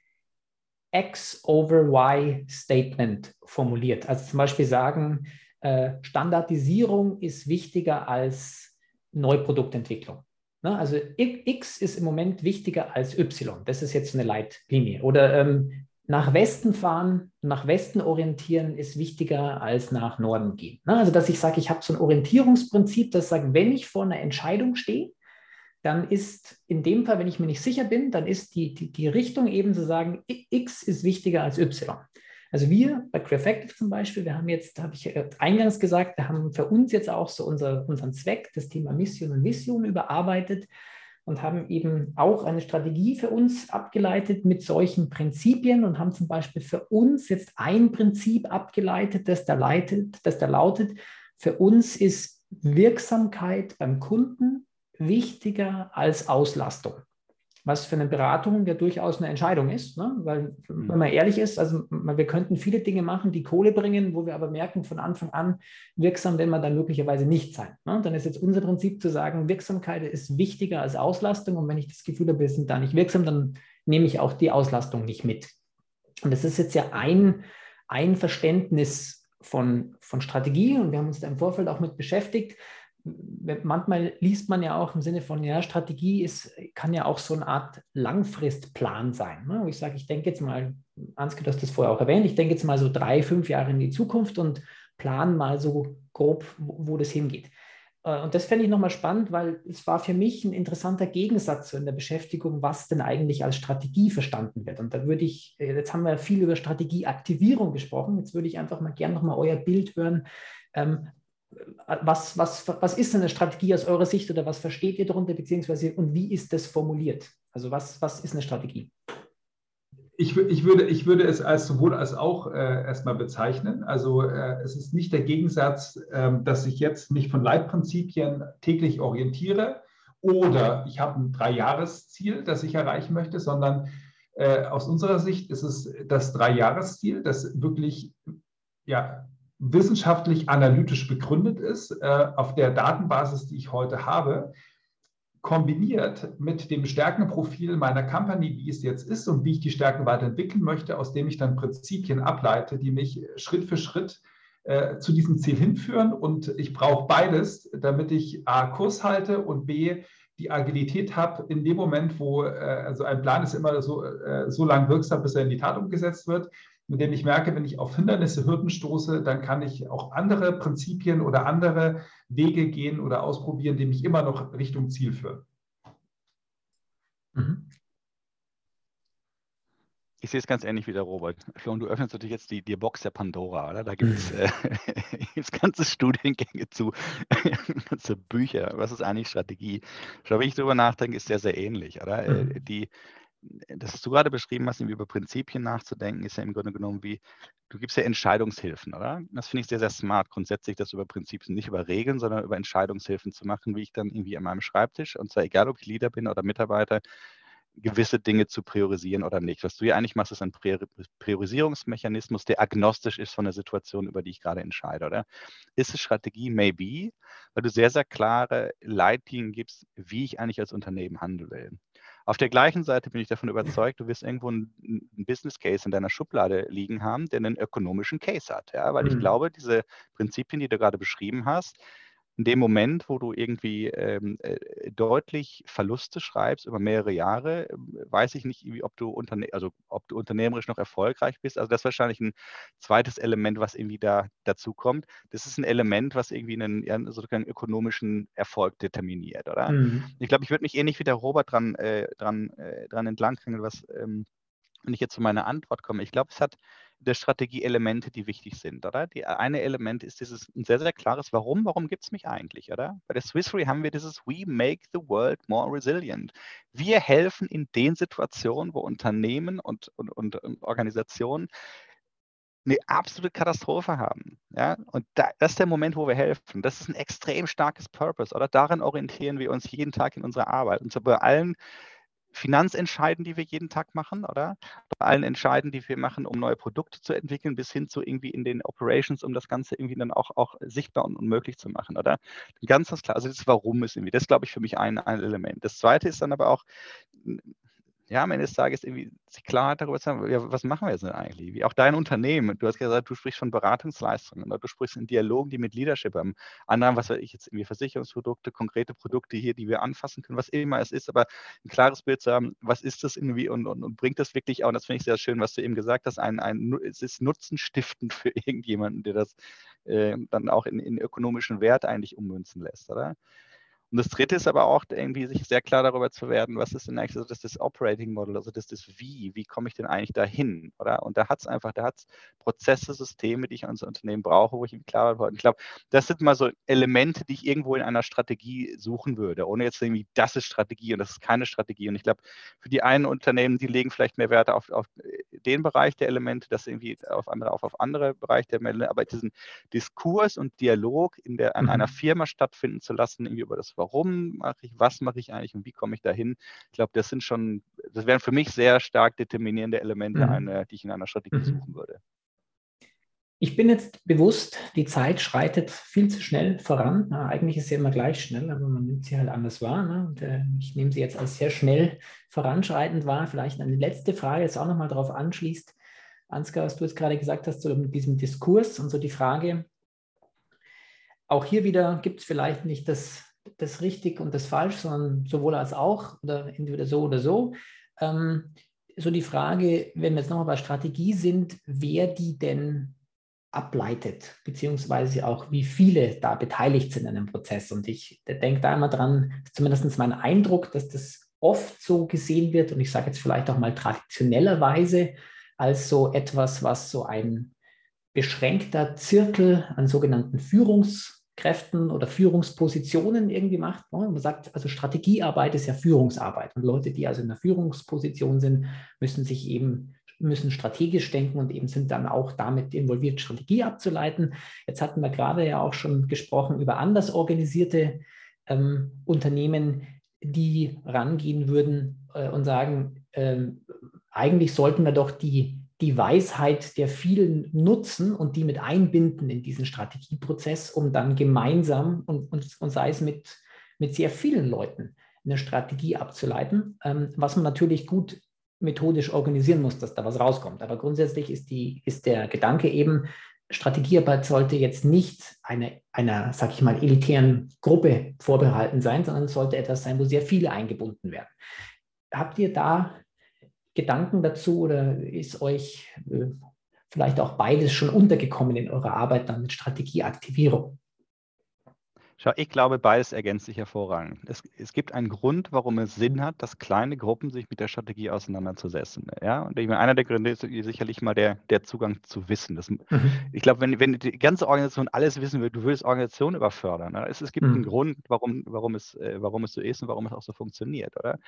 X over Y Statement formuliert. Also zum Beispiel sagen, äh, Standardisierung ist wichtiger als Neuproduktentwicklung. Ne? Also X ist im Moment wichtiger als Y. Das ist jetzt eine Leitlinie. Oder ähm, nach Westen fahren, nach Westen orientieren ist wichtiger als nach Norden gehen. Ne? Also dass ich sage, ich habe so ein Orientierungsprinzip, das sagt, wenn ich vor einer Entscheidung stehe, dann ist in dem Fall, wenn ich mir nicht sicher bin, dann ist die, die, die Richtung eben zu sagen, X ist wichtiger als Y. Also wir bei Creafactive zum Beispiel, wir haben jetzt, habe ich eingangs gesagt, wir haben für uns jetzt auch so unser, unseren Zweck, das Thema Mission und Vision überarbeitet und haben eben auch eine Strategie für uns abgeleitet mit solchen Prinzipien und haben zum Beispiel für uns jetzt ein Prinzip abgeleitet, das da leitet, das da lautet, für uns ist Wirksamkeit beim Kunden wichtiger als Auslastung. Was für eine Beratung ja durchaus eine Entscheidung ist, ne? weil, mhm. wenn man ehrlich ist, also wir könnten viele Dinge machen, die Kohle bringen, wo wir aber merken, von Anfang an wirksam, wenn man dann möglicherweise nicht sein. Ne? Dann ist jetzt unser Prinzip zu sagen, Wirksamkeit ist wichtiger als Auslastung und wenn ich das Gefühl habe, wir sind da nicht wirksam, dann nehme ich auch die Auslastung nicht mit. Und das ist jetzt ja ein, ein Verständnis von, von Strategie und wir haben uns da im Vorfeld auch mit beschäftigt manchmal liest man ja auch im Sinne von, ja, Strategie ist, kann ja auch so eine Art Langfristplan sein. Ne? Ich sage, ich denke jetzt mal, Ansgar, du hast das vorher auch erwähnt, ich denke jetzt mal so drei, fünf Jahre in die Zukunft und plan mal so grob, wo, wo das hingeht. Äh, und das fände ich nochmal spannend, weil es war für mich ein interessanter Gegensatz in der Beschäftigung, was denn eigentlich als Strategie verstanden wird. Und da würde ich, äh, jetzt haben wir viel über Strategieaktivierung gesprochen, jetzt würde ich einfach mal gerne nochmal euer Bild hören. Ähm, was, was, was ist eine Strategie aus eurer Sicht oder was versteht ihr darunter, beziehungsweise und wie ist das formuliert? Also was, was ist eine Strategie? Ich, ich, würde, ich würde es als sowohl als auch äh, erstmal bezeichnen. Also äh, es ist nicht der Gegensatz, äh, dass ich jetzt mich von Leitprinzipien täglich orientiere oder ich habe ein Dreijahresziel, das ich erreichen möchte, sondern äh, aus unserer Sicht ist es das Dreijahresziel, das wirklich ja, wissenschaftlich analytisch begründet ist, äh, auf der Datenbasis, die ich heute habe, kombiniert mit dem Stärkenprofil meiner Company, wie es jetzt ist und wie ich die Stärken weiterentwickeln möchte, aus dem ich dann Prinzipien ableite, die mich Schritt für Schritt äh, zu diesem Ziel hinführen. Und ich brauche beides, damit ich A, Kurs halte und B, die Agilität habe in dem Moment, wo, äh, also ein Plan ist immer so, so lang wirksam, bis er in die Tat umgesetzt wird mit dem ich merke, wenn ich auf Hindernisse, Hürden stoße, dann kann ich auch andere Prinzipien oder andere Wege gehen oder ausprobieren, die mich immer noch Richtung Ziel führen. Mhm. Ich sehe es ganz ähnlich wie der Robert. Florian, du öffnest natürlich jetzt die, die Box der Pandora, oder? Da gibt es äh, ganze Studiengänge zu, ganze Bücher. Was ist eigentlich Strategie? Schau, wenn ich darüber nachdenke, ist sehr, sehr ähnlich, oder? Äh, mhm. Die, das, was du gerade beschrieben hast, über Prinzipien nachzudenken, ist ja im Grunde genommen wie, du gibst ja Entscheidungshilfen, oder? Das finde ich sehr, sehr smart, grundsätzlich das über Prinzipien, nicht über Regeln, sondern über Entscheidungshilfen zu machen, wie ich dann irgendwie an meinem Schreibtisch, und zwar egal, ob ich Leader bin oder Mitarbeiter, gewisse Dinge zu priorisieren oder nicht. Was du ja eigentlich machst, ist ein Priorisierungsmechanismus, der agnostisch ist von der Situation, über die ich gerade entscheide, oder? Ist es Strategie? Maybe, weil du sehr, sehr klare Leitlinien gibst, wie ich eigentlich als Unternehmen handeln will. Auf der gleichen Seite bin ich davon überzeugt, du wirst irgendwo einen, Business Case in deiner Schublade liegen haben, der einen ökonomischen Case hat. Ja? Weil mhm. ich glaube, diese Prinzipien, die du gerade beschrieben hast, in dem Moment, wo du irgendwie ähm, äh, deutlich Verluste schreibst über mehrere Jahre, weiß ich nicht, ob du, unterne also, ob du unternehmerisch noch erfolgreich bist. Also das ist wahrscheinlich ein zweites Element, was irgendwie da dazu kommt. Das ist ein Element, was irgendwie einen sozusagen ökonomischen Erfolg determiniert, oder? Mhm. Ich glaube, ich würde mich ähnlich wie der Robert dran, äh, dran, äh, dran entlanghangeln, was, ähm, wenn ich jetzt zu meiner Antwort komme. Ich glaube, es hat der Strategie Elemente, die wichtig sind, oder? Die eine Element ist dieses ein sehr, sehr klares Warum. Warum gibt es mich eigentlich, oder? Bei der Swiss Re haben wir dieses We make the world more resilient. Wir helfen in den Situationen, wo Unternehmen und, und, und Organisationen eine absolute Katastrophe haben. Ja? Und da, das ist der Moment, wo wir helfen. Das ist ein extrem starkes Purpose. Oder daran orientieren wir uns jeden Tag in unserer Arbeit. Und so bei allen Finanzentscheiden, die wir jeden Tag machen, oder? Bei allen Entscheiden, die wir machen, um neue Produkte zu entwickeln, bis hin zu irgendwie in den Operations, um das Ganze irgendwie dann auch, auch sichtbar und, möglich zu machen, oder? Ganz klar. Also das Warum ist irgendwie, das glaube ich für mich ein, ein Element. Das zweite ist dann aber auch ja, am Ende des Tages irgendwie sich Klarheit darüber zu haben, ja, was machen wir jetzt denn eigentlich? Wie auch dein Unternehmen, du hast gesagt, du sprichst von Beratungsleistungen oder du sprichst in Dialogen, die mit Leadership haben. Anderen, was weiß ich jetzt, irgendwie Versicherungsprodukte, konkrete Produkte hier, die wir anfassen können, was immer es ist, aber ein klares Bild zu haben, was ist das irgendwie und, und, und bringt das wirklich auch, und das finde ich sehr schön, was du eben gesagt hast, ein, ein, es ist nutzenstiftend für irgendjemanden, der das äh, dann auch in, in ökonomischen Wert eigentlich ummünzen lässt, oder? Und das dritte ist aber auch irgendwie sich sehr klar darüber zu werden, was ist denn eigentlich also das, das Operating Model, also das ist Wie, wie komme ich denn eigentlich dahin, oder? Und da hat es einfach, da hat es Prozesse, Systeme, die ich als Unternehmen brauche, wo ich mir klar bin. Ich glaube, das sind mal so Elemente, die ich irgendwo in einer Strategie suchen würde, ohne jetzt irgendwie, das ist Strategie und das ist keine Strategie. Und ich glaube, für die einen Unternehmen, die legen vielleicht mehr Wert auf, auf den Bereich der Elemente, das irgendwie auf andere, auf, auf andere Bereiche der Elemente, aber diesen Diskurs und Dialog in der, an mhm. einer Firma stattfinden zu lassen, irgendwie über das Warum warum mache ich, was mache ich eigentlich und wie komme ich dahin. Ich glaube, das sind schon, das wären für mich sehr stark determinierende Elemente, mhm. eine, die ich in einer Strategie mhm. suchen würde. Ich bin jetzt bewusst, die Zeit schreitet viel zu schnell voran. Na, eigentlich ist sie immer gleich schnell, aber man nimmt sie halt anders wahr. Ne? Und, äh, ich nehme sie jetzt als sehr schnell voranschreitend wahr. Vielleicht eine letzte Frage, jetzt auch nochmal darauf anschließt. Ansgar, was du jetzt gerade gesagt hast, so mit diesem Diskurs und so die Frage, auch hier wieder gibt es vielleicht nicht das das richtig und das falsch, sondern sowohl als auch oder entweder so oder so. Ähm, so die Frage, wenn wir jetzt nochmal bei Strategie sind, wer die denn ableitet, beziehungsweise auch wie viele da beteiligt sind an einem Prozess. Und ich denke da immer dran, zumindest mein Eindruck, dass das oft so gesehen wird, und ich sage jetzt vielleicht auch mal traditionellerweise, als so etwas, was so ein beschränkter Zirkel an sogenannten Führungs- Kräften oder Führungspositionen irgendwie macht. Ne? Man sagt, also Strategiearbeit ist ja Führungsarbeit. Und Leute, die also in der Führungsposition sind, müssen sich eben müssen strategisch denken und eben sind dann auch damit involviert, Strategie abzuleiten. Jetzt hatten wir gerade ja auch schon gesprochen über anders organisierte ähm, Unternehmen, die rangehen würden äh, und sagen, äh, eigentlich sollten wir doch die die Weisheit der vielen nutzen und die mit einbinden in diesen Strategieprozess, um dann gemeinsam und, und, und sei es mit, mit sehr vielen Leuten eine Strategie abzuleiten, ähm, was man natürlich gut methodisch organisieren muss, dass da was rauskommt. Aber grundsätzlich ist, die, ist der Gedanke eben, Strategiearbeit sollte jetzt nicht eine, einer, sag ich mal, elitären Gruppe vorbehalten sein, sondern es sollte etwas sein, wo sehr viele eingebunden werden. Habt ihr da Gedanken dazu oder ist euch äh, vielleicht auch beides schon untergekommen in eurer Arbeit dann mit Strategieaktivierung? Schau, ich glaube, beides ergänzt sich hervorragend. Es, es, gibt einen Grund, warum es Sinn hat, dass kleine Gruppen sich mit der Strategie auseinanderzusetzen. Ja? Und ich meine, einer der Gründe ist sicherlich mal der, der Zugang zu Wissen. Das, mhm. Ich glaube, wenn, wenn die ganze Organisation alles wissen will, du würdest Organisationen überfördern. Ne? Es, es, gibt mhm. einen Grund, warum, warum, es, äh, warum es so ist und warum es auch so funktioniert. Oder?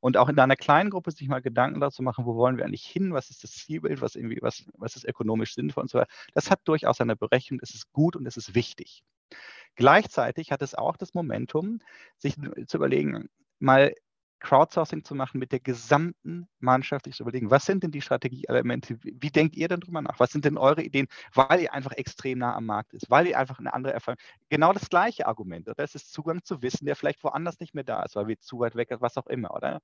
Und auch in einer kleinen Gruppe sich mal Gedanken dazu machen, wo wollen wir eigentlich hin, was ist das Zielbild, was, irgendwie, was, was ist ökonomisch sinnvoll und so weiter. Das hat durchaus eine Berechnung, es ist gut und es ist wichtig. Gleichzeitig hat es auch das Momentum, sich zu überlegen, mal Crowdsourcing zu machen mit der gesamten Mannschaft, sich zu überlegen, was sind denn die Strategieelemente, wie, denkt ihr denn drüber nach? Was sind denn eure Ideen, weil ihr einfach extrem nah am Markt ist, weil ihr einfach eine andere Erfahrung, genau das gleiche Argument, oder? Es ist Zugang zu Wissen, der vielleicht woanders nicht mehr da ist, weil wir zu weit weg sind, was auch immer, oder?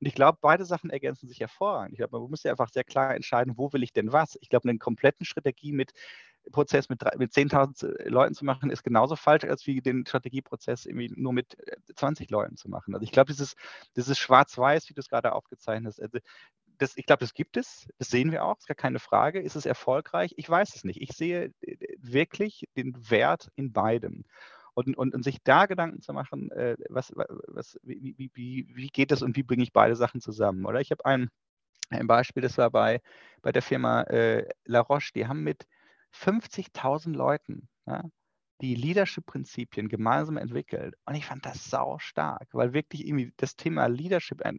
Und ich glaube, beide Sachen ergänzen sich hervorragend. Ich glaube, man muss ja einfach sehr klar entscheiden, wo will ich denn was? Ich glaube, eine kompletten Strategie mit Prozess mit, mit 10.000 äh, Leuten zu machen, ist genauso falsch, als wie den Strategieprozess irgendwie nur mit 20 äh, Leuten zu machen. Also ich glaube, dieses, dieses Schwarz-Weiß, wie du es gerade aufgezeichnet hast, also das, ich glaube, das gibt es, das sehen wir auch, ist gar keine Frage. Ist es erfolgreich? Ich weiß es nicht. Ich sehe äh, wirklich den Wert in beidem. Und, und, und sich da Gedanken zu machen, äh, was, was, wie, wie, wie, wie geht das und wie bringe ich beide Sachen zusammen? Oder ich habe einen Ein Beispiel, das war bei, bei der Firma äh, La Roche, die haben mit 50.000 Leuten ja, die Leadership-Prinzipien gemeinsam entwickelt. Und ich fand das sau stark, weil wirklich irgendwie das Thema Leadership, äh,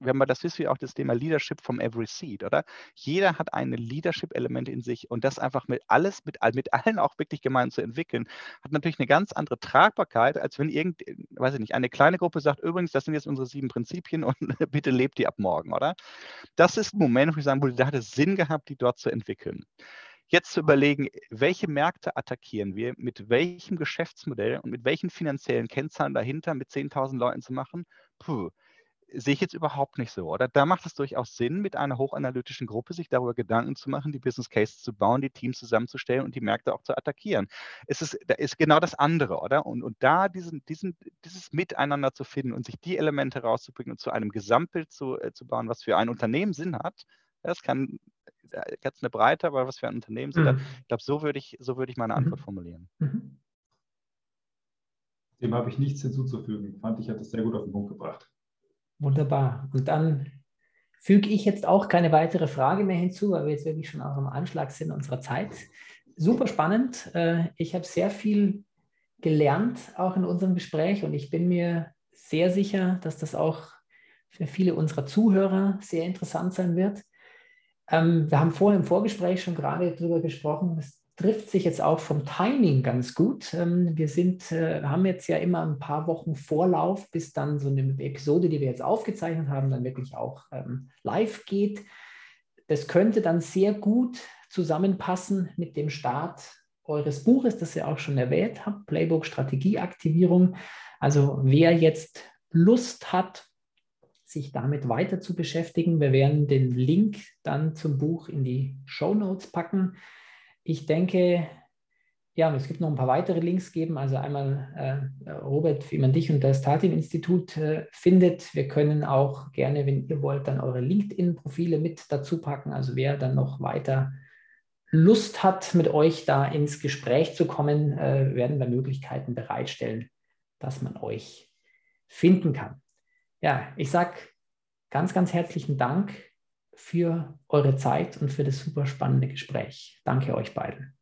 wenn man das wisst, wie auch das Thema Leadership vom Every Seat, oder? Jeder hat ein Leadership-Element in sich und das einfach mit alles, mit, mit allen auch wirklich gemeinsam zu entwickeln, hat natürlich eine ganz andere Tragbarkeit, als wenn irgend, weiß ich nicht, eine kleine Gruppe sagt, übrigens, das sind jetzt unsere sieben Prinzipien und bitte lebt die ab morgen, oder? Das ist ein Moment, wo ich sagen würde, da hat es Sinn gehabt, die dort zu entwickeln jetzt zu überlegen, welche Märkte attackieren wir, mit welchem Geschäftsmodell und mit welchen finanziellen Kennzahlen dahinter mit 10.000 Leuten zu machen, puh, sehe ich jetzt überhaupt nicht so, oder? Da macht es durchaus Sinn, mit einer hochanalytischen Gruppe sich darüber Gedanken zu machen, die Business Cases zu bauen, die Teams zusammenzustellen und die Märkte auch zu attackieren. Es ist, da ist genau das andere, oder? Und, und da diesen, diesen, dieses Miteinander zu finden und sich die Elemente rauszubringen und zu einem Gesamtbild zu, äh, zu bauen, was für ein Unternehmen Sinn hat, das kann ganz eine Breite, aber was für ein Unternehmen sind. Mhm. Ich glaube, so würde ich, so würde ich meine Antwort mhm. formulieren. Mhm. Dem habe ich nichts hinzuzufügen. Fand ich, hat es sehr gut auf den Punkt gebracht. Wunderbar. Und dann füge ich jetzt auch keine weitere Frage mehr hinzu, weil wir jetzt wirklich schon auch am Anschlag sind unserer Zeit. Super spannend. Äh, ich habe sehr viel gelernt, auch in unserem Gespräch, und ich bin mir sehr sicher, dass das auch für viele unserer Zuhörer sehr interessant sein wird. Ähm, wir haben vorher im Vorgespräch schon gerade darüber gesprochen, es trifft sich jetzt auch vom Timing ganz gut. Ähm, wir sind, äh, haben jetzt ja immer ein paar Wochen Vorlauf, bis dann so eine Episode, die wir jetzt aufgezeichnet haben, dann wirklich auch ähm, live geht. Das könnte dann sehr gut zusammenpassen mit dem Start eures Buches, das ihr auch schon erwähnt habt, Playbook Strategieaktivierung. Also wer jetzt Lust hat, sich damit weiter zu beschäftigen. Wir werden den Link dann zum Buch in die Show Notes packen. Ich denke, ja, es gibt noch ein paar weitere Links geben. Also einmal, äh, Robert, wie man dich und das Tatin-Institut äh, findet. Wir können auch gerne, wenn ihr wollt, dann eure LinkedIn-Profile mit dazu packen. Also wer dann noch weiter Lust hat, mit euch da ins Gespräch zu kommen, äh, werden wir Möglichkeiten bereitstellen, dass man euch finden kann ja, ich sage ganz, ganz herzlichen Dank für eure Zeit und für das super spannende Gespräch. Danke euch beiden.